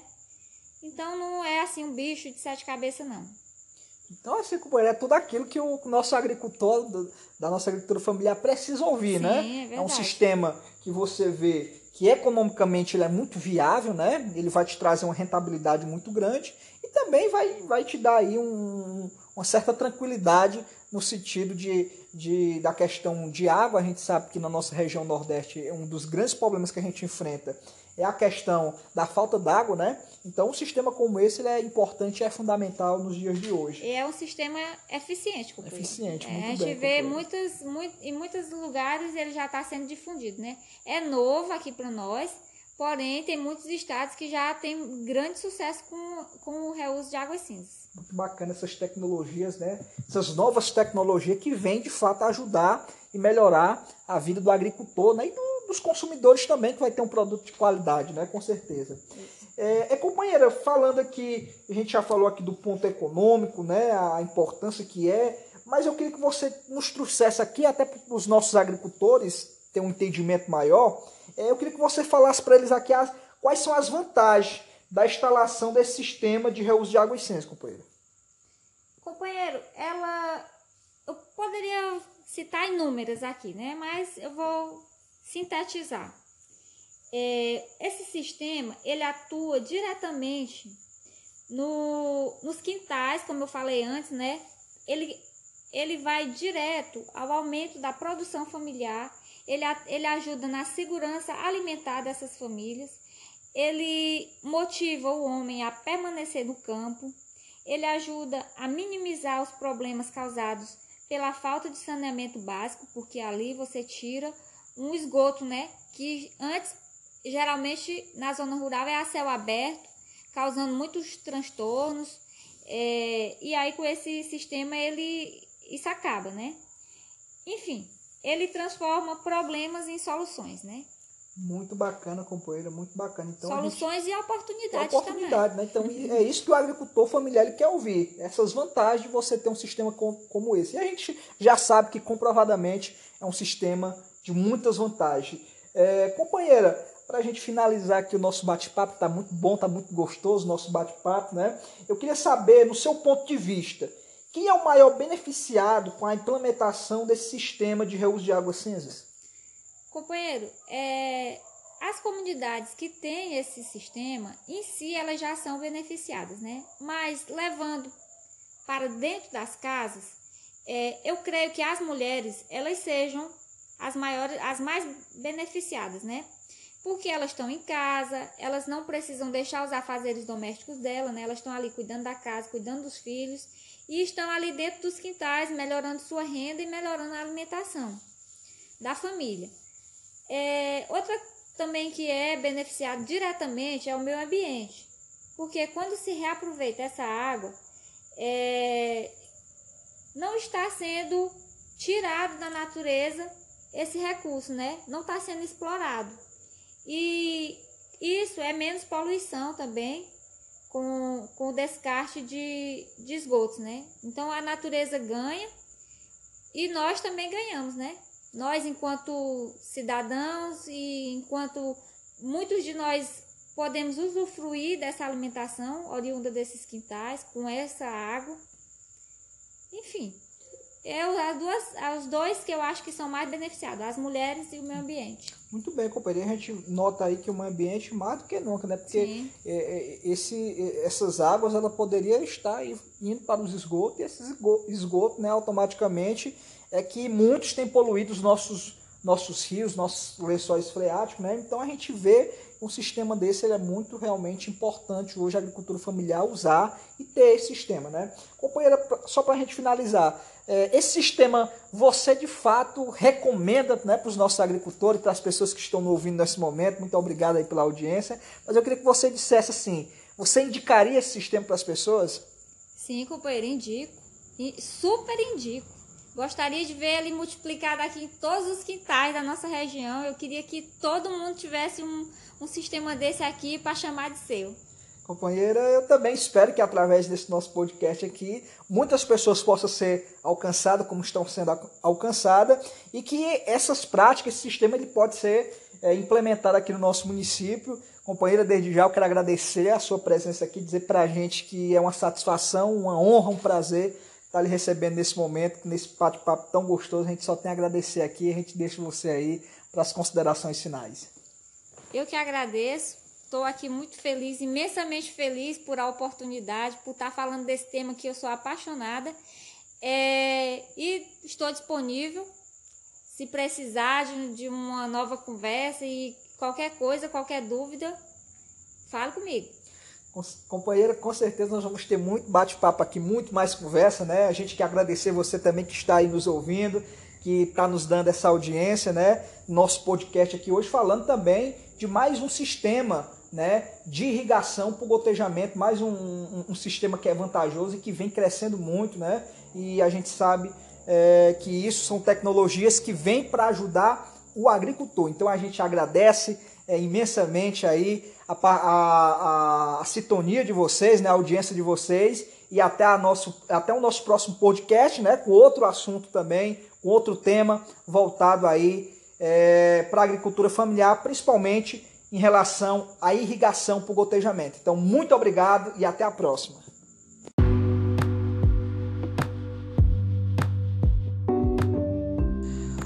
Então não é assim um bicho de sete cabeças, não. Então, assim, companheiro, é tudo aquilo que o nosso agricultor, da nossa agricultura familiar, precisa ouvir, Sim, né? É, é, um sistema que você vê que economicamente ele é muito viável, né? Ele vai te trazer uma rentabilidade muito grande e também vai, vai te dar aí um, uma certa tranquilidade no sentido de, de, da questão de água. A gente sabe que na nossa região Nordeste é um dos grandes problemas que a gente enfrenta é a questão da falta d'água, né? Então, um sistema como esse é importante é fundamental nos dias de hoje. E é um sistema eficiente, companheiro. Eficiente, é, muito bem. A gente bem, vê muitas, muito, em muitos lugares ele já está sendo difundido, né? É novo aqui para nós, porém tem muitos estados que já têm grande sucesso com, com o reuso de águas cinzas. Muito bacana essas tecnologias, né? Essas novas tecnologias que vêm de fato ajudar e melhorar a vida do agricultor né? e do dos consumidores também, que vai ter um produto de qualidade, né? Com certeza. É, é, companheira, falando aqui, a gente já falou aqui do ponto econômico, né? A importância que é, mas eu queria que você nos trouxesse aqui, até para os nossos agricultores ter um entendimento maior, é, eu queria que você falasse para eles aqui as, quais são as vantagens da instalação desse sistema de reuso de água e ciência, companheiro? Companheiro, ela. Eu poderia citar inúmeras aqui, né? Mas eu vou sintetizar. É, esse sistema ele atua diretamente no, nos quintais, como eu falei antes, né? Ele, ele vai direto ao aumento da produção familiar, ele, ele ajuda na segurança alimentar dessas famílias, ele motiva o homem a permanecer no campo, ele ajuda a minimizar os problemas causados pela falta de saneamento básico, porque ali você tira um esgoto, né? Que antes, geralmente na zona rural é a céu aberto, causando muitos transtornos. É, e aí com esse sistema ele isso acaba, né? Enfim, ele transforma problemas em soluções, né? Muito bacana, companheira, muito bacana. Então, Soluções gente... e oportunidades oportunidade, também. Né? Então, é isso que o agricultor familiar ele quer ouvir. Essas vantagens de você ter um sistema como esse. E a gente já sabe que comprovadamente é um sistema de muitas vantagens. É, companheira, para a gente finalizar aqui o nosso bate-papo, está muito bom, está muito gostoso o nosso bate-papo, né? Eu queria saber, no seu ponto de vista, quem é o maior beneficiado com a implementação desse sistema de reuso de águas cinzas? Companheiro, é, as comunidades que têm esse sistema, em si, elas já são beneficiadas, né? Mas levando para dentro das casas, é, eu creio que as mulheres, elas sejam as maiores, as mais beneficiadas, né? Porque elas estão em casa, elas não precisam deixar os afazeres domésticos dela, né? Elas estão ali cuidando da casa, cuidando dos filhos e estão ali dentro dos quintais, melhorando sua renda e melhorando a alimentação da família. É, outra também que é beneficiado diretamente é o meio ambiente, porque quando se reaproveita essa água, é, não está sendo tirado da natureza esse recurso, né? Não está sendo explorado. E isso é menos poluição também com, com o descarte de, de esgotos, né? Então a natureza ganha e nós também ganhamos, né? nós, enquanto cidadãos e enquanto muitos de nós podemos usufruir dessa alimentação oriunda desses quintais, com essa água. Enfim, é as duas, os dois que eu acho que são mais beneficiados, as mulheres e o meio ambiente. Muito bem, companheiro. A gente nota aí que o meio ambiente mais do que nunca, né? Porque é, é, esse, essas águas ela poderia estar indo para os esgotos e esses esgotos, né, automaticamente é que muitos têm poluído os nossos, nossos rios, nossos lençóis freáticos, né? Então a gente vê um sistema desse ele é muito realmente importante hoje a agricultura familiar usar e ter esse sistema, né? Companheira, só para a gente finalizar, é, esse sistema você de fato recomenda né, para os nossos agricultores, para as pessoas que estão nos ouvindo nesse momento, muito obrigado aí pela audiência, mas eu queria que você dissesse assim, você indicaria esse sistema para as pessoas? Sim, companheiro, indico, super indico. Gostaria de ver ele multiplicado aqui em todos os quintais da nossa região. Eu queria que todo mundo tivesse um, um sistema desse aqui para chamar de seu. Companheira, eu também espero que através desse nosso podcast aqui, muitas pessoas possam ser alcançadas como estão sendo alcançadas e que essas práticas, esse sistema, ele pode ser é, implementado aqui no nosso município. Companheira, desde já eu quero agradecer a sua presença aqui, dizer para a gente que é uma satisfação, uma honra, um prazer estar tá lhe recebendo nesse momento, nesse bate-papo tão gostoso. A gente só tem a agradecer aqui. A gente deixa você aí para as considerações finais. Eu que agradeço. Estou aqui muito feliz, imensamente feliz por a oportunidade, por estar falando desse tema que eu sou apaixonada. É, e estou disponível se precisar de, de uma nova conversa e qualquer coisa, qualquer dúvida, fale comigo. Companheira, com certeza nós vamos ter muito bate-papo aqui, muito mais conversa, né? A gente quer agradecer você também que está aí nos ouvindo, que está nos dando essa audiência, né? Nosso podcast aqui hoje falando também de mais um sistema, né? De irrigação para o gotejamento, mais um, um, um, sistema que é vantajoso e que vem crescendo muito, né? E a gente sabe é, que isso são tecnologias que vêm para ajudar o agricultor. Então a gente agradece é, imensamente aí a, a, a, a sintonia de vocês, né, a audiência de vocês e até, a nosso, até o nosso próximo podcast, né, com outro assunto também, com outro tema voltado aí é, para a agricultura familiar, principalmente em relação à irrigação por gotejamento. Então, muito obrigado e até a próxima.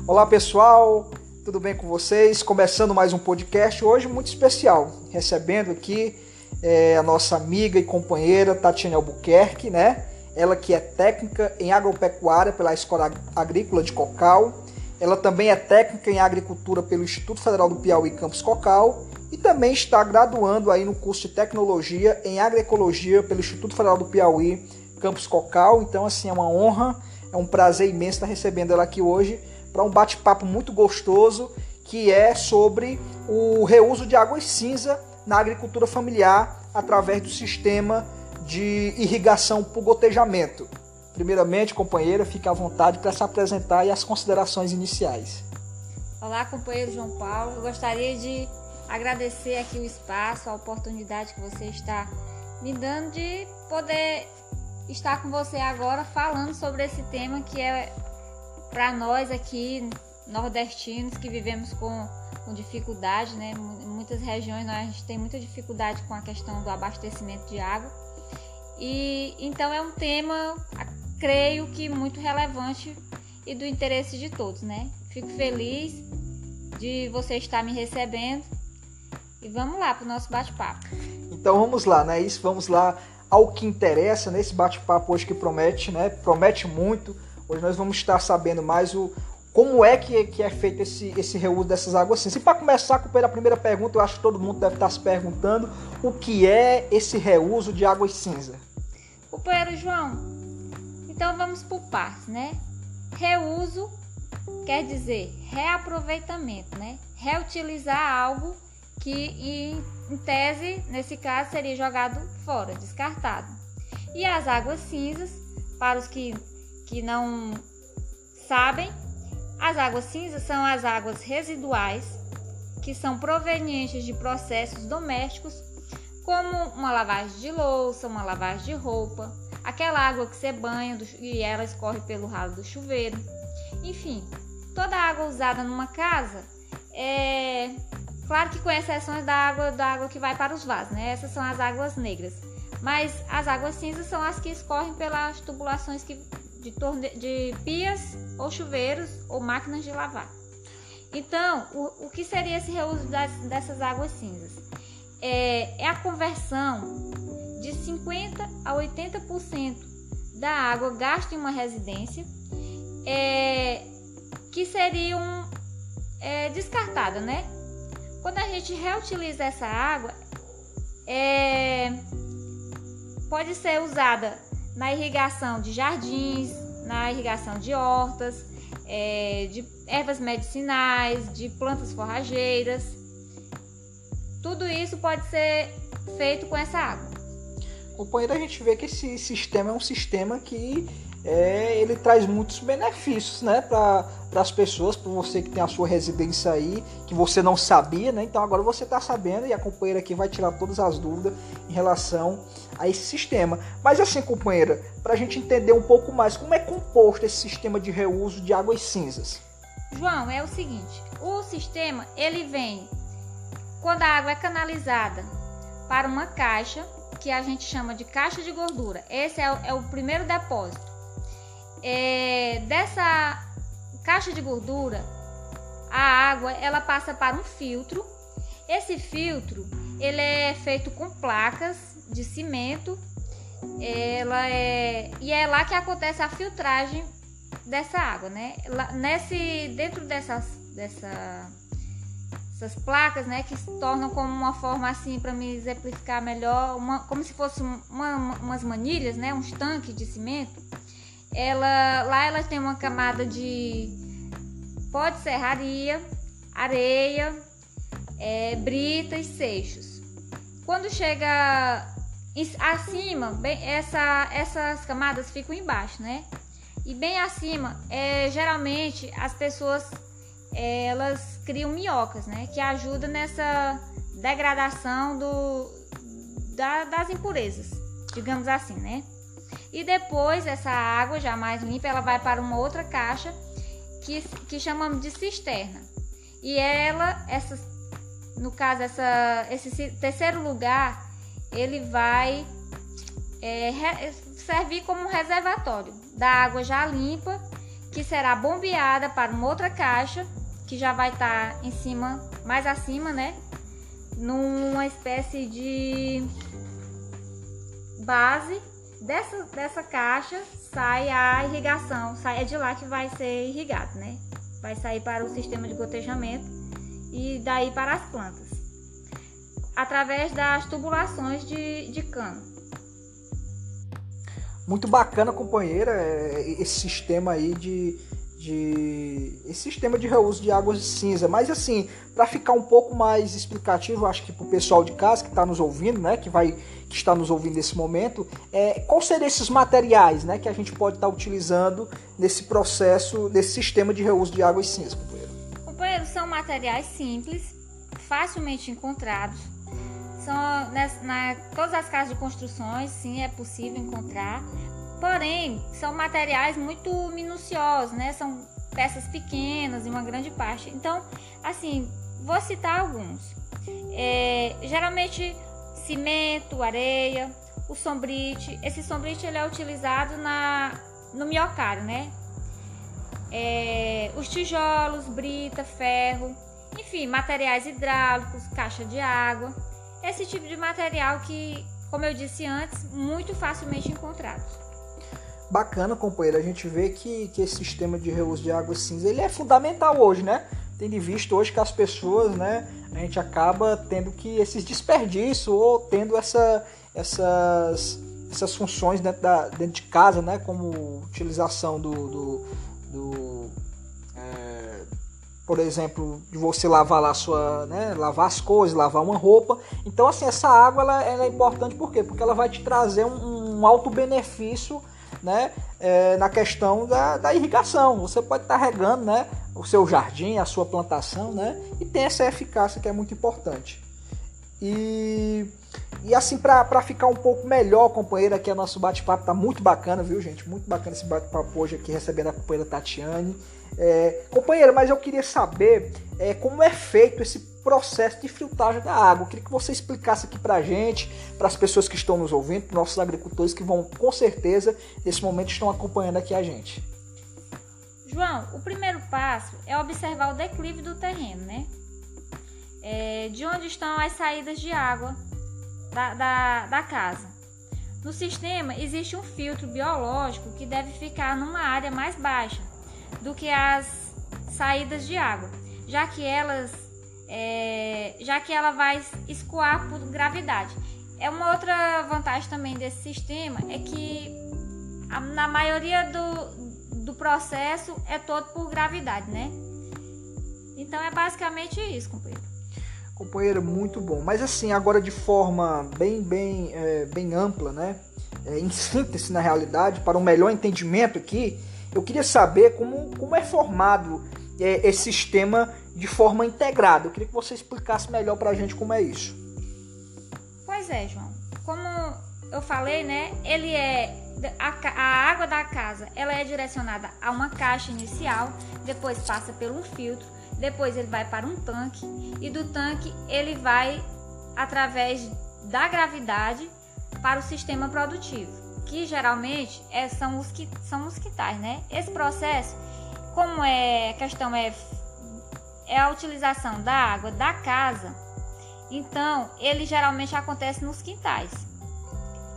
Olá pessoal, tudo bem com vocês? Começando mais um podcast hoje muito especial, recebendo aqui é, a nossa amiga e companheira Tatiana Albuquerque, né? Ela que é técnica em agropecuária pela Escola Agrícola de Cocal. Ela também é técnica em agricultura pelo Instituto Federal do Piauí Campus Cocal e também está graduando aí no curso de tecnologia em agroecologia pelo Instituto Federal do Piauí Campus Cocal. Então assim é uma honra, é um prazer imenso estar recebendo ela aqui hoje para um bate-papo muito gostoso que é sobre o reuso de água cinza na agricultura familiar através do sistema de irrigação por gotejamento. Primeiramente, companheira, fique à vontade para se apresentar e as considerações iniciais. Olá, companheiro João Paulo. Eu gostaria de agradecer aqui o espaço, a oportunidade que você está me dando de poder estar com você agora falando sobre esse tema que é para nós aqui nordestinos que vivemos com, com dificuldade, né? Em muitas regiões nós, tem muita dificuldade com a questão do abastecimento de água. E então é um tema, creio que muito relevante e do interesse de todos, né? Fico feliz de você estar me recebendo e vamos lá para o nosso bate-papo. Então vamos lá, né? Isso, vamos lá ao que interessa nesse bate-papo hoje que promete, né? Promete muito Hoje nós vamos estar sabendo mais o como é que, que é feito esse, esse reuso dessas águas cinzas. E para começar com a primeira pergunta, eu acho que todo mundo deve estar se perguntando o que é esse reuso de águas cinza. Companheiro João, então vamos por partes, né? Reuso quer dizer reaproveitamento, né? Reutilizar algo que em, em tese, nesse caso, seria jogado fora, descartado. E as águas cinzas, para os que que não sabem, as águas cinzas são as águas residuais que são provenientes de processos domésticos, como uma lavagem de louça, uma lavagem de roupa, aquela água que você banha e ela escorre pelo ralo do chuveiro. Enfim, toda água usada numa casa é claro que com exceções da água da água que vai para os vasos, né? Essas são as águas negras. Mas as águas cinzas são as que escorrem pelas tubulações que de, torne... de pias ou chuveiros ou máquinas de lavar. Então, o, o que seria esse reuso das, dessas águas cinzas? É, é a conversão de 50% a 80% da água gasta em uma residência é, que seriam é, descartada, né? Quando a gente reutiliza essa água, é, pode ser usada na irrigação de jardins, na irrigação de hortas, é, de ervas medicinais, de plantas forrageiras. Tudo isso pode ser feito com essa água. Companheiro, a gente vê que esse sistema é um sistema que é, ele traz muitos benefícios né, para as pessoas, para você que tem a sua residência aí, que você não sabia, né? Então agora você está sabendo e a companheira aqui vai tirar todas as dúvidas em relação a esse sistema. Mas assim, companheira, para a gente entender um pouco mais, como é composto esse sistema de reuso de águas cinzas? João, é o seguinte, o sistema ele vem quando a água é canalizada para uma caixa que a gente chama de caixa de gordura. Esse é o, é o primeiro depósito é, dessa caixa de gordura, a água ela passa para um filtro. Esse filtro ele é feito com placas de cimento. Ela é e é lá que acontece a filtragem dessa água, né? Nesse dentro dessas dessa, essas placas, né, que se tornam como uma forma assim para me exemplificar melhor, uma, como se fosse uma, umas manilhas, né, uns tanques de cimento ela lá ela tem uma camada de pó de serraria, areia, é, brita e seixos. Quando chega acima, bem, essa, essas camadas ficam embaixo, né? E bem acima, é, geralmente as pessoas elas criam minhocas, né? Que ajuda nessa degradação do, da, das impurezas, digamos assim, né? E depois essa água já mais limpa, ela vai para uma outra caixa que, que chamamos de cisterna. E ela, essa, no caso, essa, esse terceiro lugar, ele vai é, servir como um reservatório da água já limpa, que será bombeada para uma outra caixa, que já vai estar tá em cima, mais acima, né? Numa espécie de base dessa, dessa caixa sai a irrigação, sai, é de lá que vai ser irrigado, né? Vai sair para o sistema de gotejamento e daí para as plantas, através das tubulações de, de cano. Muito bacana, companheira, é, esse sistema aí de, de esse sistema de reuso de águas de cinza. Mas assim, para ficar um pouco mais explicativo, acho que para o pessoal de casa que está nos ouvindo, né, que vai que está nos ouvindo nesse momento, é, quais seriam esses materiais, né, que a gente pode estar tá utilizando nesse processo, nesse sistema de reuso de águas cinza, companheiro? Companheiro, são materiais simples, facilmente encontrados. São nas, na todas as casas de construções, sim, é possível encontrar. Porém, são materiais muito minuciosos, né? São peças pequenas em uma grande parte. Então, assim, vou citar alguns. É, geralmente, cimento, areia, o sombrite. Esse sombrite ele é utilizado na, no miocário, né? É, os tijolos, brita, ferro, enfim, materiais hidráulicos, caixa de água. Esse tipo de material que, como eu disse antes, muito facilmente encontrados bacana, companheiro, a gente vê que, que esse sistema de reuso de água cinza ele é fundamental hoje, né? Tendo visto hoje que as pessoas, né, a gente acaba tendo que esses desperdícios ou tendo essa, essas, essas funções dentro, da, dentro de casa, né, como utilização do, do, do é, por exemplo, de você lavar lá sua, né, lavar as coisas, lavar uma roupa. Então, assim, essa água ela, ela é importante por quê? Porque ela vai te trazer um, um alto benefício né, é, na questão da, da, irrigação. Você pode estar regando né, o seu jardim, a sua plantação, né, e tem essa eficácia que é muito importante. E, e assim, para ficar um pouco melhor, companheira, aqui o nosso bate-papo tá muito bacana, viu, gente? Muito bacana esse bate-papo hoje aqui, recebendo a companheira Tatiane. É, companheira, mas eu queria saber é, como é feito esse processo de filtragem da água. Eu queria que você explicasse aqui para gente, para as pessoas que estão nos ouvindo, para nossos agricultores que vão, com certeza, nesse momento estão acompanhando aqui a gente. João, o primeiro passo é observar o declive do terreno, né? É, de onde estão as saídas de água da, da, da casa. No sistema existe um filtro biológico que deve ficar numa área mais baixa do que as saídas de água, já que elas é, já que ela vai escoar por gravidade. É uma outra vantagem também desse sistema é que a, na maioria do, do processo é todo por gravidade, né? Então é basicamente isso, companheiro. Companheiro, muito bom. Mas assim, agora de forma bem, bem, é, bem ampla, né? É, em síntese na realidade, para um melhor entendimento aqui, eu queria saber como, como é formado é, esse sistema de forma integrada. Eu queria que você explicasse melhor para a gente como é isso. Pois é, João. Como eu falei, né? Ele é a, a, água da casa, ela é direcionada a uma caixa inicial, depois passa por um filtro, depois ele vai para um tanque e do tanque ele vai através da gravidade para o sistema produtivo, que geralmente é, são os que são os quitais, né? Esse processo como é questão é, é a utilização da água da casa, então ele geralmente acontece nos quintais,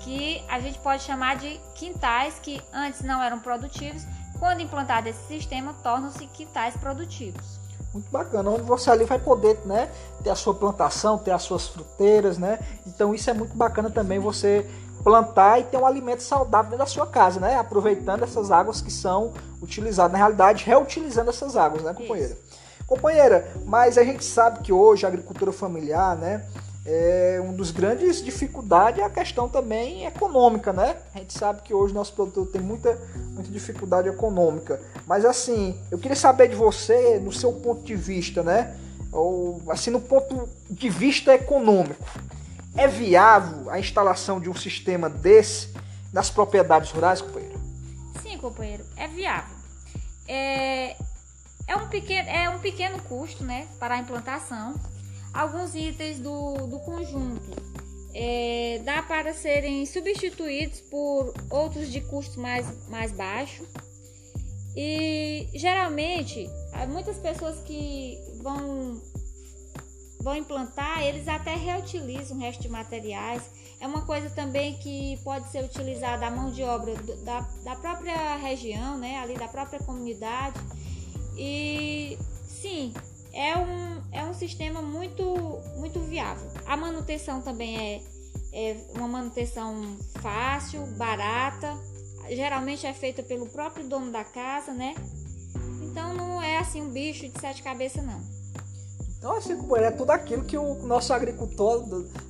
que a gente pode chamar de quintais que antes não eram produtivos, quando implantado esse sistema tornam-se quintais produtivos. Muito bacana, onde você ali vai poder né, ter a sua plantação, ter as suas fruteiras, né? Então isso é muito bacana também você plantar e ter um alimento saudável dentro da sua casa, né? Aproveitando essas águas que são utilizadas, na realidade, reutilizando essas águas, né, companheira? Isso. Companheira, mas a gente sabe que hoje a agricultura familiar, né? É um dos grandes dificuldades é a questão também econômica, né? A gente sabe que hoje nosso produtor tem muita, muita dificuldade econômica. Mas assim, eu queria saber de você, no seu ponto de vista, né? Ou assim, no ponto de vista econômico. É viável a instalação de um sistema desse nas propriedades rurais, companheiro? Sim, companheiro, é viável. É, é, um, pequeno, é um pequeno custo né, para a implantação. Alguns itens do, do conjunto é, dá para serem substituídos por outros de custo mais, mais baixo. E geralmente, muitas pessoas que vão, vão implantar, eles até reutilizam o resto de materiais. É uma coisa também que pode ser utilizada a mão de obra da, da própria região, né, ali da própria comunidade. E sim, é um, é um sistema muito, muito viável. A manutenção também é, é uma manutenção fácil, barata geralmente é feita pelo próprio dono da casa, né? Então não é assim um bicho de sete cabeças, não. Então, assim, é tudo aquilo que o nosso agricultor,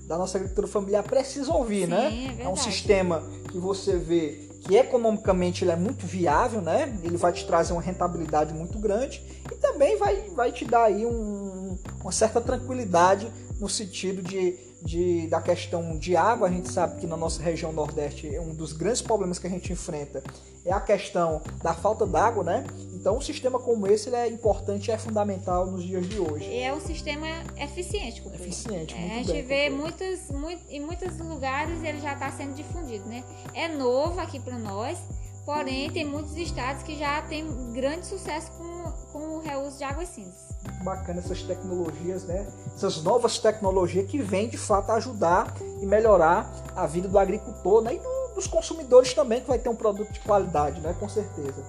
da nossa agricultura familiar, precisa ouvir, Sim, né? É, é, um sistema que você vê que economicamente ele é muito viável, né? Ele vai te trazer uma rentabilidade muito grande e também vai, vai te dar aí um, uma certa tranquilidade no sentido de de, da questão de água, a gente sabe que na nossa região Nordeste um dos grandes problemas que a gente enfrenta é a questão da falta d'água, né? Então um sistema como esse ele é importante e é fundamental nos dias de hoje. E é um sistema eficiente. Eficiente, muito é, A gente bem, vê muitas, muito, em muitos lugares ele já está sendo difundido, né? É novo aqui para nós, porém tem muitos estados que já têm grande sucesso com, com o reuso de águas cinzas bacana essas tecnologias, né? Essas novas tecnologias que vêm de fato ajudar e melhorar a vida do agricultor, né? E do, dos consumidores também, que vai ter um produto de qualidade, né? Com certeza.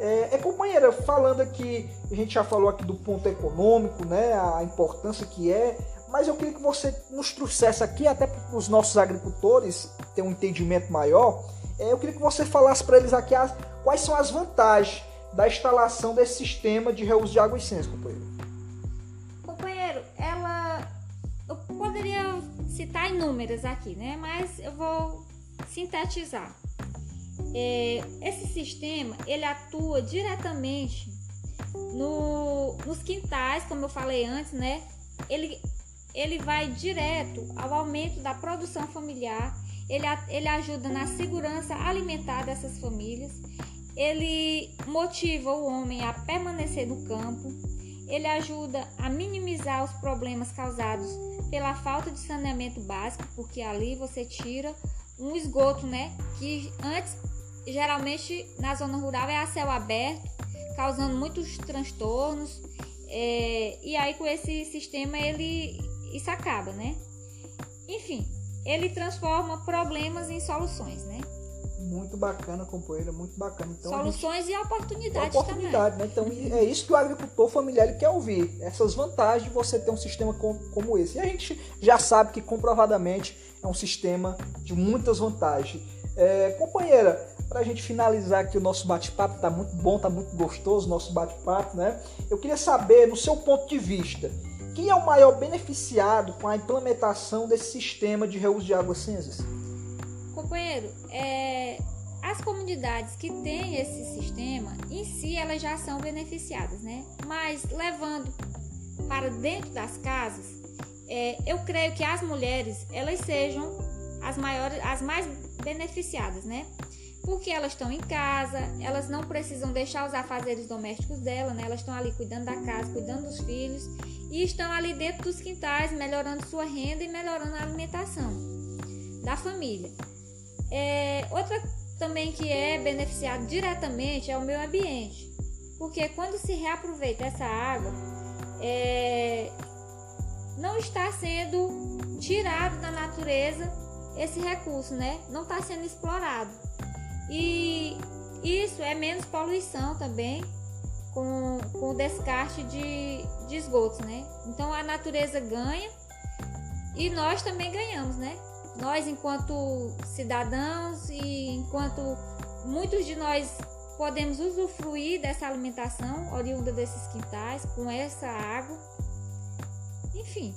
É, é, companheira, falando aqui, a gente já falou aqui do ponto econômico, né? A importância que é, mas eu queria que você nos trouxesse aqui, até para os nossos agricultores ter um entendimento maior, é, eu queria que você falasse para eles aqui as, quais são as vantagens da instalação desse sistema de reuso de água e ciência, companheiro. Companheiro, ela. Eu poderia citar inúmeras aqui, né? Mas eu vou sintetizar. É, esse sistema ele atua diretamente no, nos quintais, como eu falei antes, né? Ele, ele vai direto ao aumento da produção familiar, ele, ele ajuda na segurança alimentar dessas famílias, ele motiva o homem a permanecer no campo, ele ajuda a minimizar os problemas causados pela falta de saneamento básico, porque ali você tira um esgoto, né? Que antes, geralmente na zona rural é a céu aberto, causando muitos transtornos. É, e aí com esse sistema ele isso acaba, né? Enfim, ele transforma problemas em soluções, né? Muito bacana, companheira, muito bacana. Então, Soluções gente... e oportunidades, oportunidade, também. Né? Então é isso que o agricultor familiar quer ouvir, essas vantagens de você ter um sistema como esse. E a gente já sabe que comprovadamente é um sistema de muitas vantagens. É, companheira, para a gente finalizar aqui o nosso bate-papo, tá muito bom, tá muito gostoso o nosso bate-papo, né? Eu queria saber, no seu ponto de vista, quem é o maior beneficiado com a implementação desse sistema de reuso de águas cinzas? Companheiro, é, as comunidades que têm esse sistema, em si, elas já são beneficiadas, né? Mas levando para dentro das casas, é, eu creio que as mulheres, elas sejam as maiores, as mais beneficiadas, né? Porque elas estão em casa, elas não precisam deixar os afazeres domésticos dela, né? Elas estão ali cuidando da casa, cuidando dos filhos e estão ali dentro dos quintais, melhorando sua renda e melhorando a alimentação da família. É, outra também que é beneficiado diretamente é o meio ambiente, porque quando se reaproveita essa água, é, não está sendo tirado da natureza esse recurso, né? Não está sendo explorado. E isso é menos poluição também com, com o descarte de, de esgotos, né? Então a natureza ganha e nós também ganhamos, né? Nós, enquanto cidadãos e enquanto muitos de nós podemos usufruir dessa alimentação oriunda desses quintais com essa água. Enfim,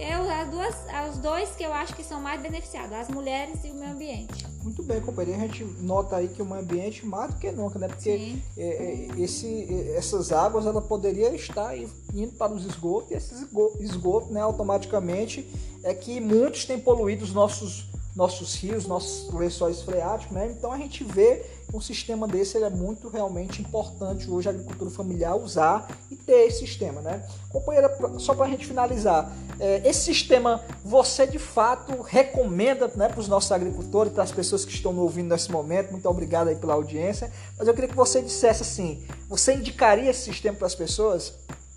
é as duas, os dois que eu acho que são mais beneficiados, as mulheres e o meio ambiente. Muito bem, companheiro. A gente nota aí que o meio ambiente mais do que nunca, né? Porque é, é, esse, essas águas ela poderia estar indo para os esgotos e esses esgotos, né, automaticamente é que muitos têm poluído os nossos nossos rios, nossos lençóis freáticos, né? Então a gente vê um sistema desse é muito realmente importante hoje a agricultura familiar usar e ter esse sistema, né? Companheira, só para a gente finalizar, é, esse sistema você de fato recomenda né, para os nossos agricultores, para as pessoas que estão ouvindo nesse momento, muito obrigado aí pela audiência, mas eu queria que você dissesse assim, você indicaria esse sistema para as pessoas?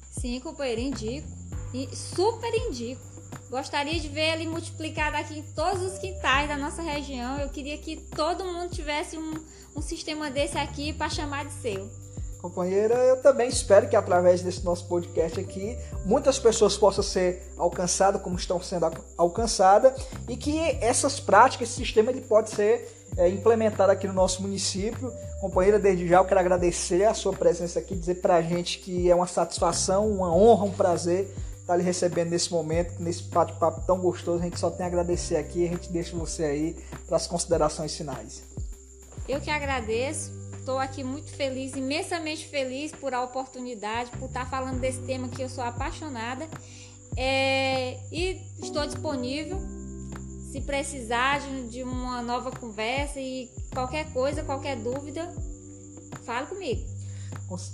Sim, companheiro, indico, super indico. Gostaria de ver ele multiplicado aqui em todos os quintais da nossa região. Eu queria que todo mundo tivesse um, um sistema desse aqui para chamar de seu companheira, eu também espero que através desse nosso podcast aqui, muitas pessoas possam ser alcançadas como estão sendo alcançadas e que essas práticas, esse sistema, ele pode ser é, implementado aqui no nosso município. Companheira, desde já eu quero agradecer a sua presença aqui, dizer para a gente que é uma satisfação, uma honra, um prazer estar lhe recebendo nesse momento, nesse bate-papo tão gostoso. A gente só tem a agradecer aqui e a gente deixa você aí para as considerações finais. Eu que agradeço Estou aqui muito feliz, imensamente feliz por a oportunidade, por estar falando desse tema que eu sou apaixonada. É, e estou disponível se precisar de uma nova conversa e qualquer coisa, qualquer dúvida, fale comigo.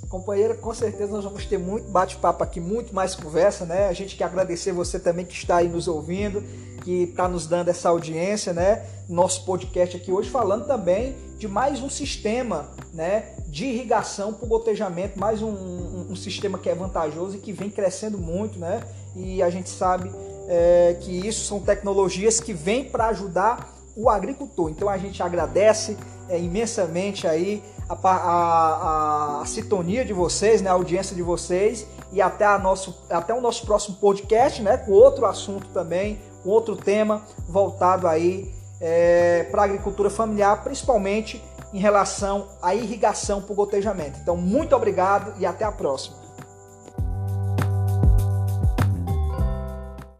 Companheira, com certeza nós vamos ter muito bate-papo aqui, muito mais conversa, né? A gente quer agradecer você também que está aí nos ouvindo, que está nos dando essa audiência, né? Nosso podcast aqui hoje falando também de mais um sistema né, de irrigação para o gotejamento, mais um, um, um, sistema que é vantajoso e que vem crescendo muito, né? E a gente sabe é, que isso são tecnologias que vêm para ajudar o agricultor. Então a gente agradece é, imensamente aí a, a, a, a, sintonia de vocês, né, a audiência de vocês e até, a nosso, até o nosso próximo podcast, né, com outro assunto também, com outro tema voltado aí é, para a agricultura familiar, principalmente em relação à irrigação por gotejamento. Então, muito obrigado e até a próxima.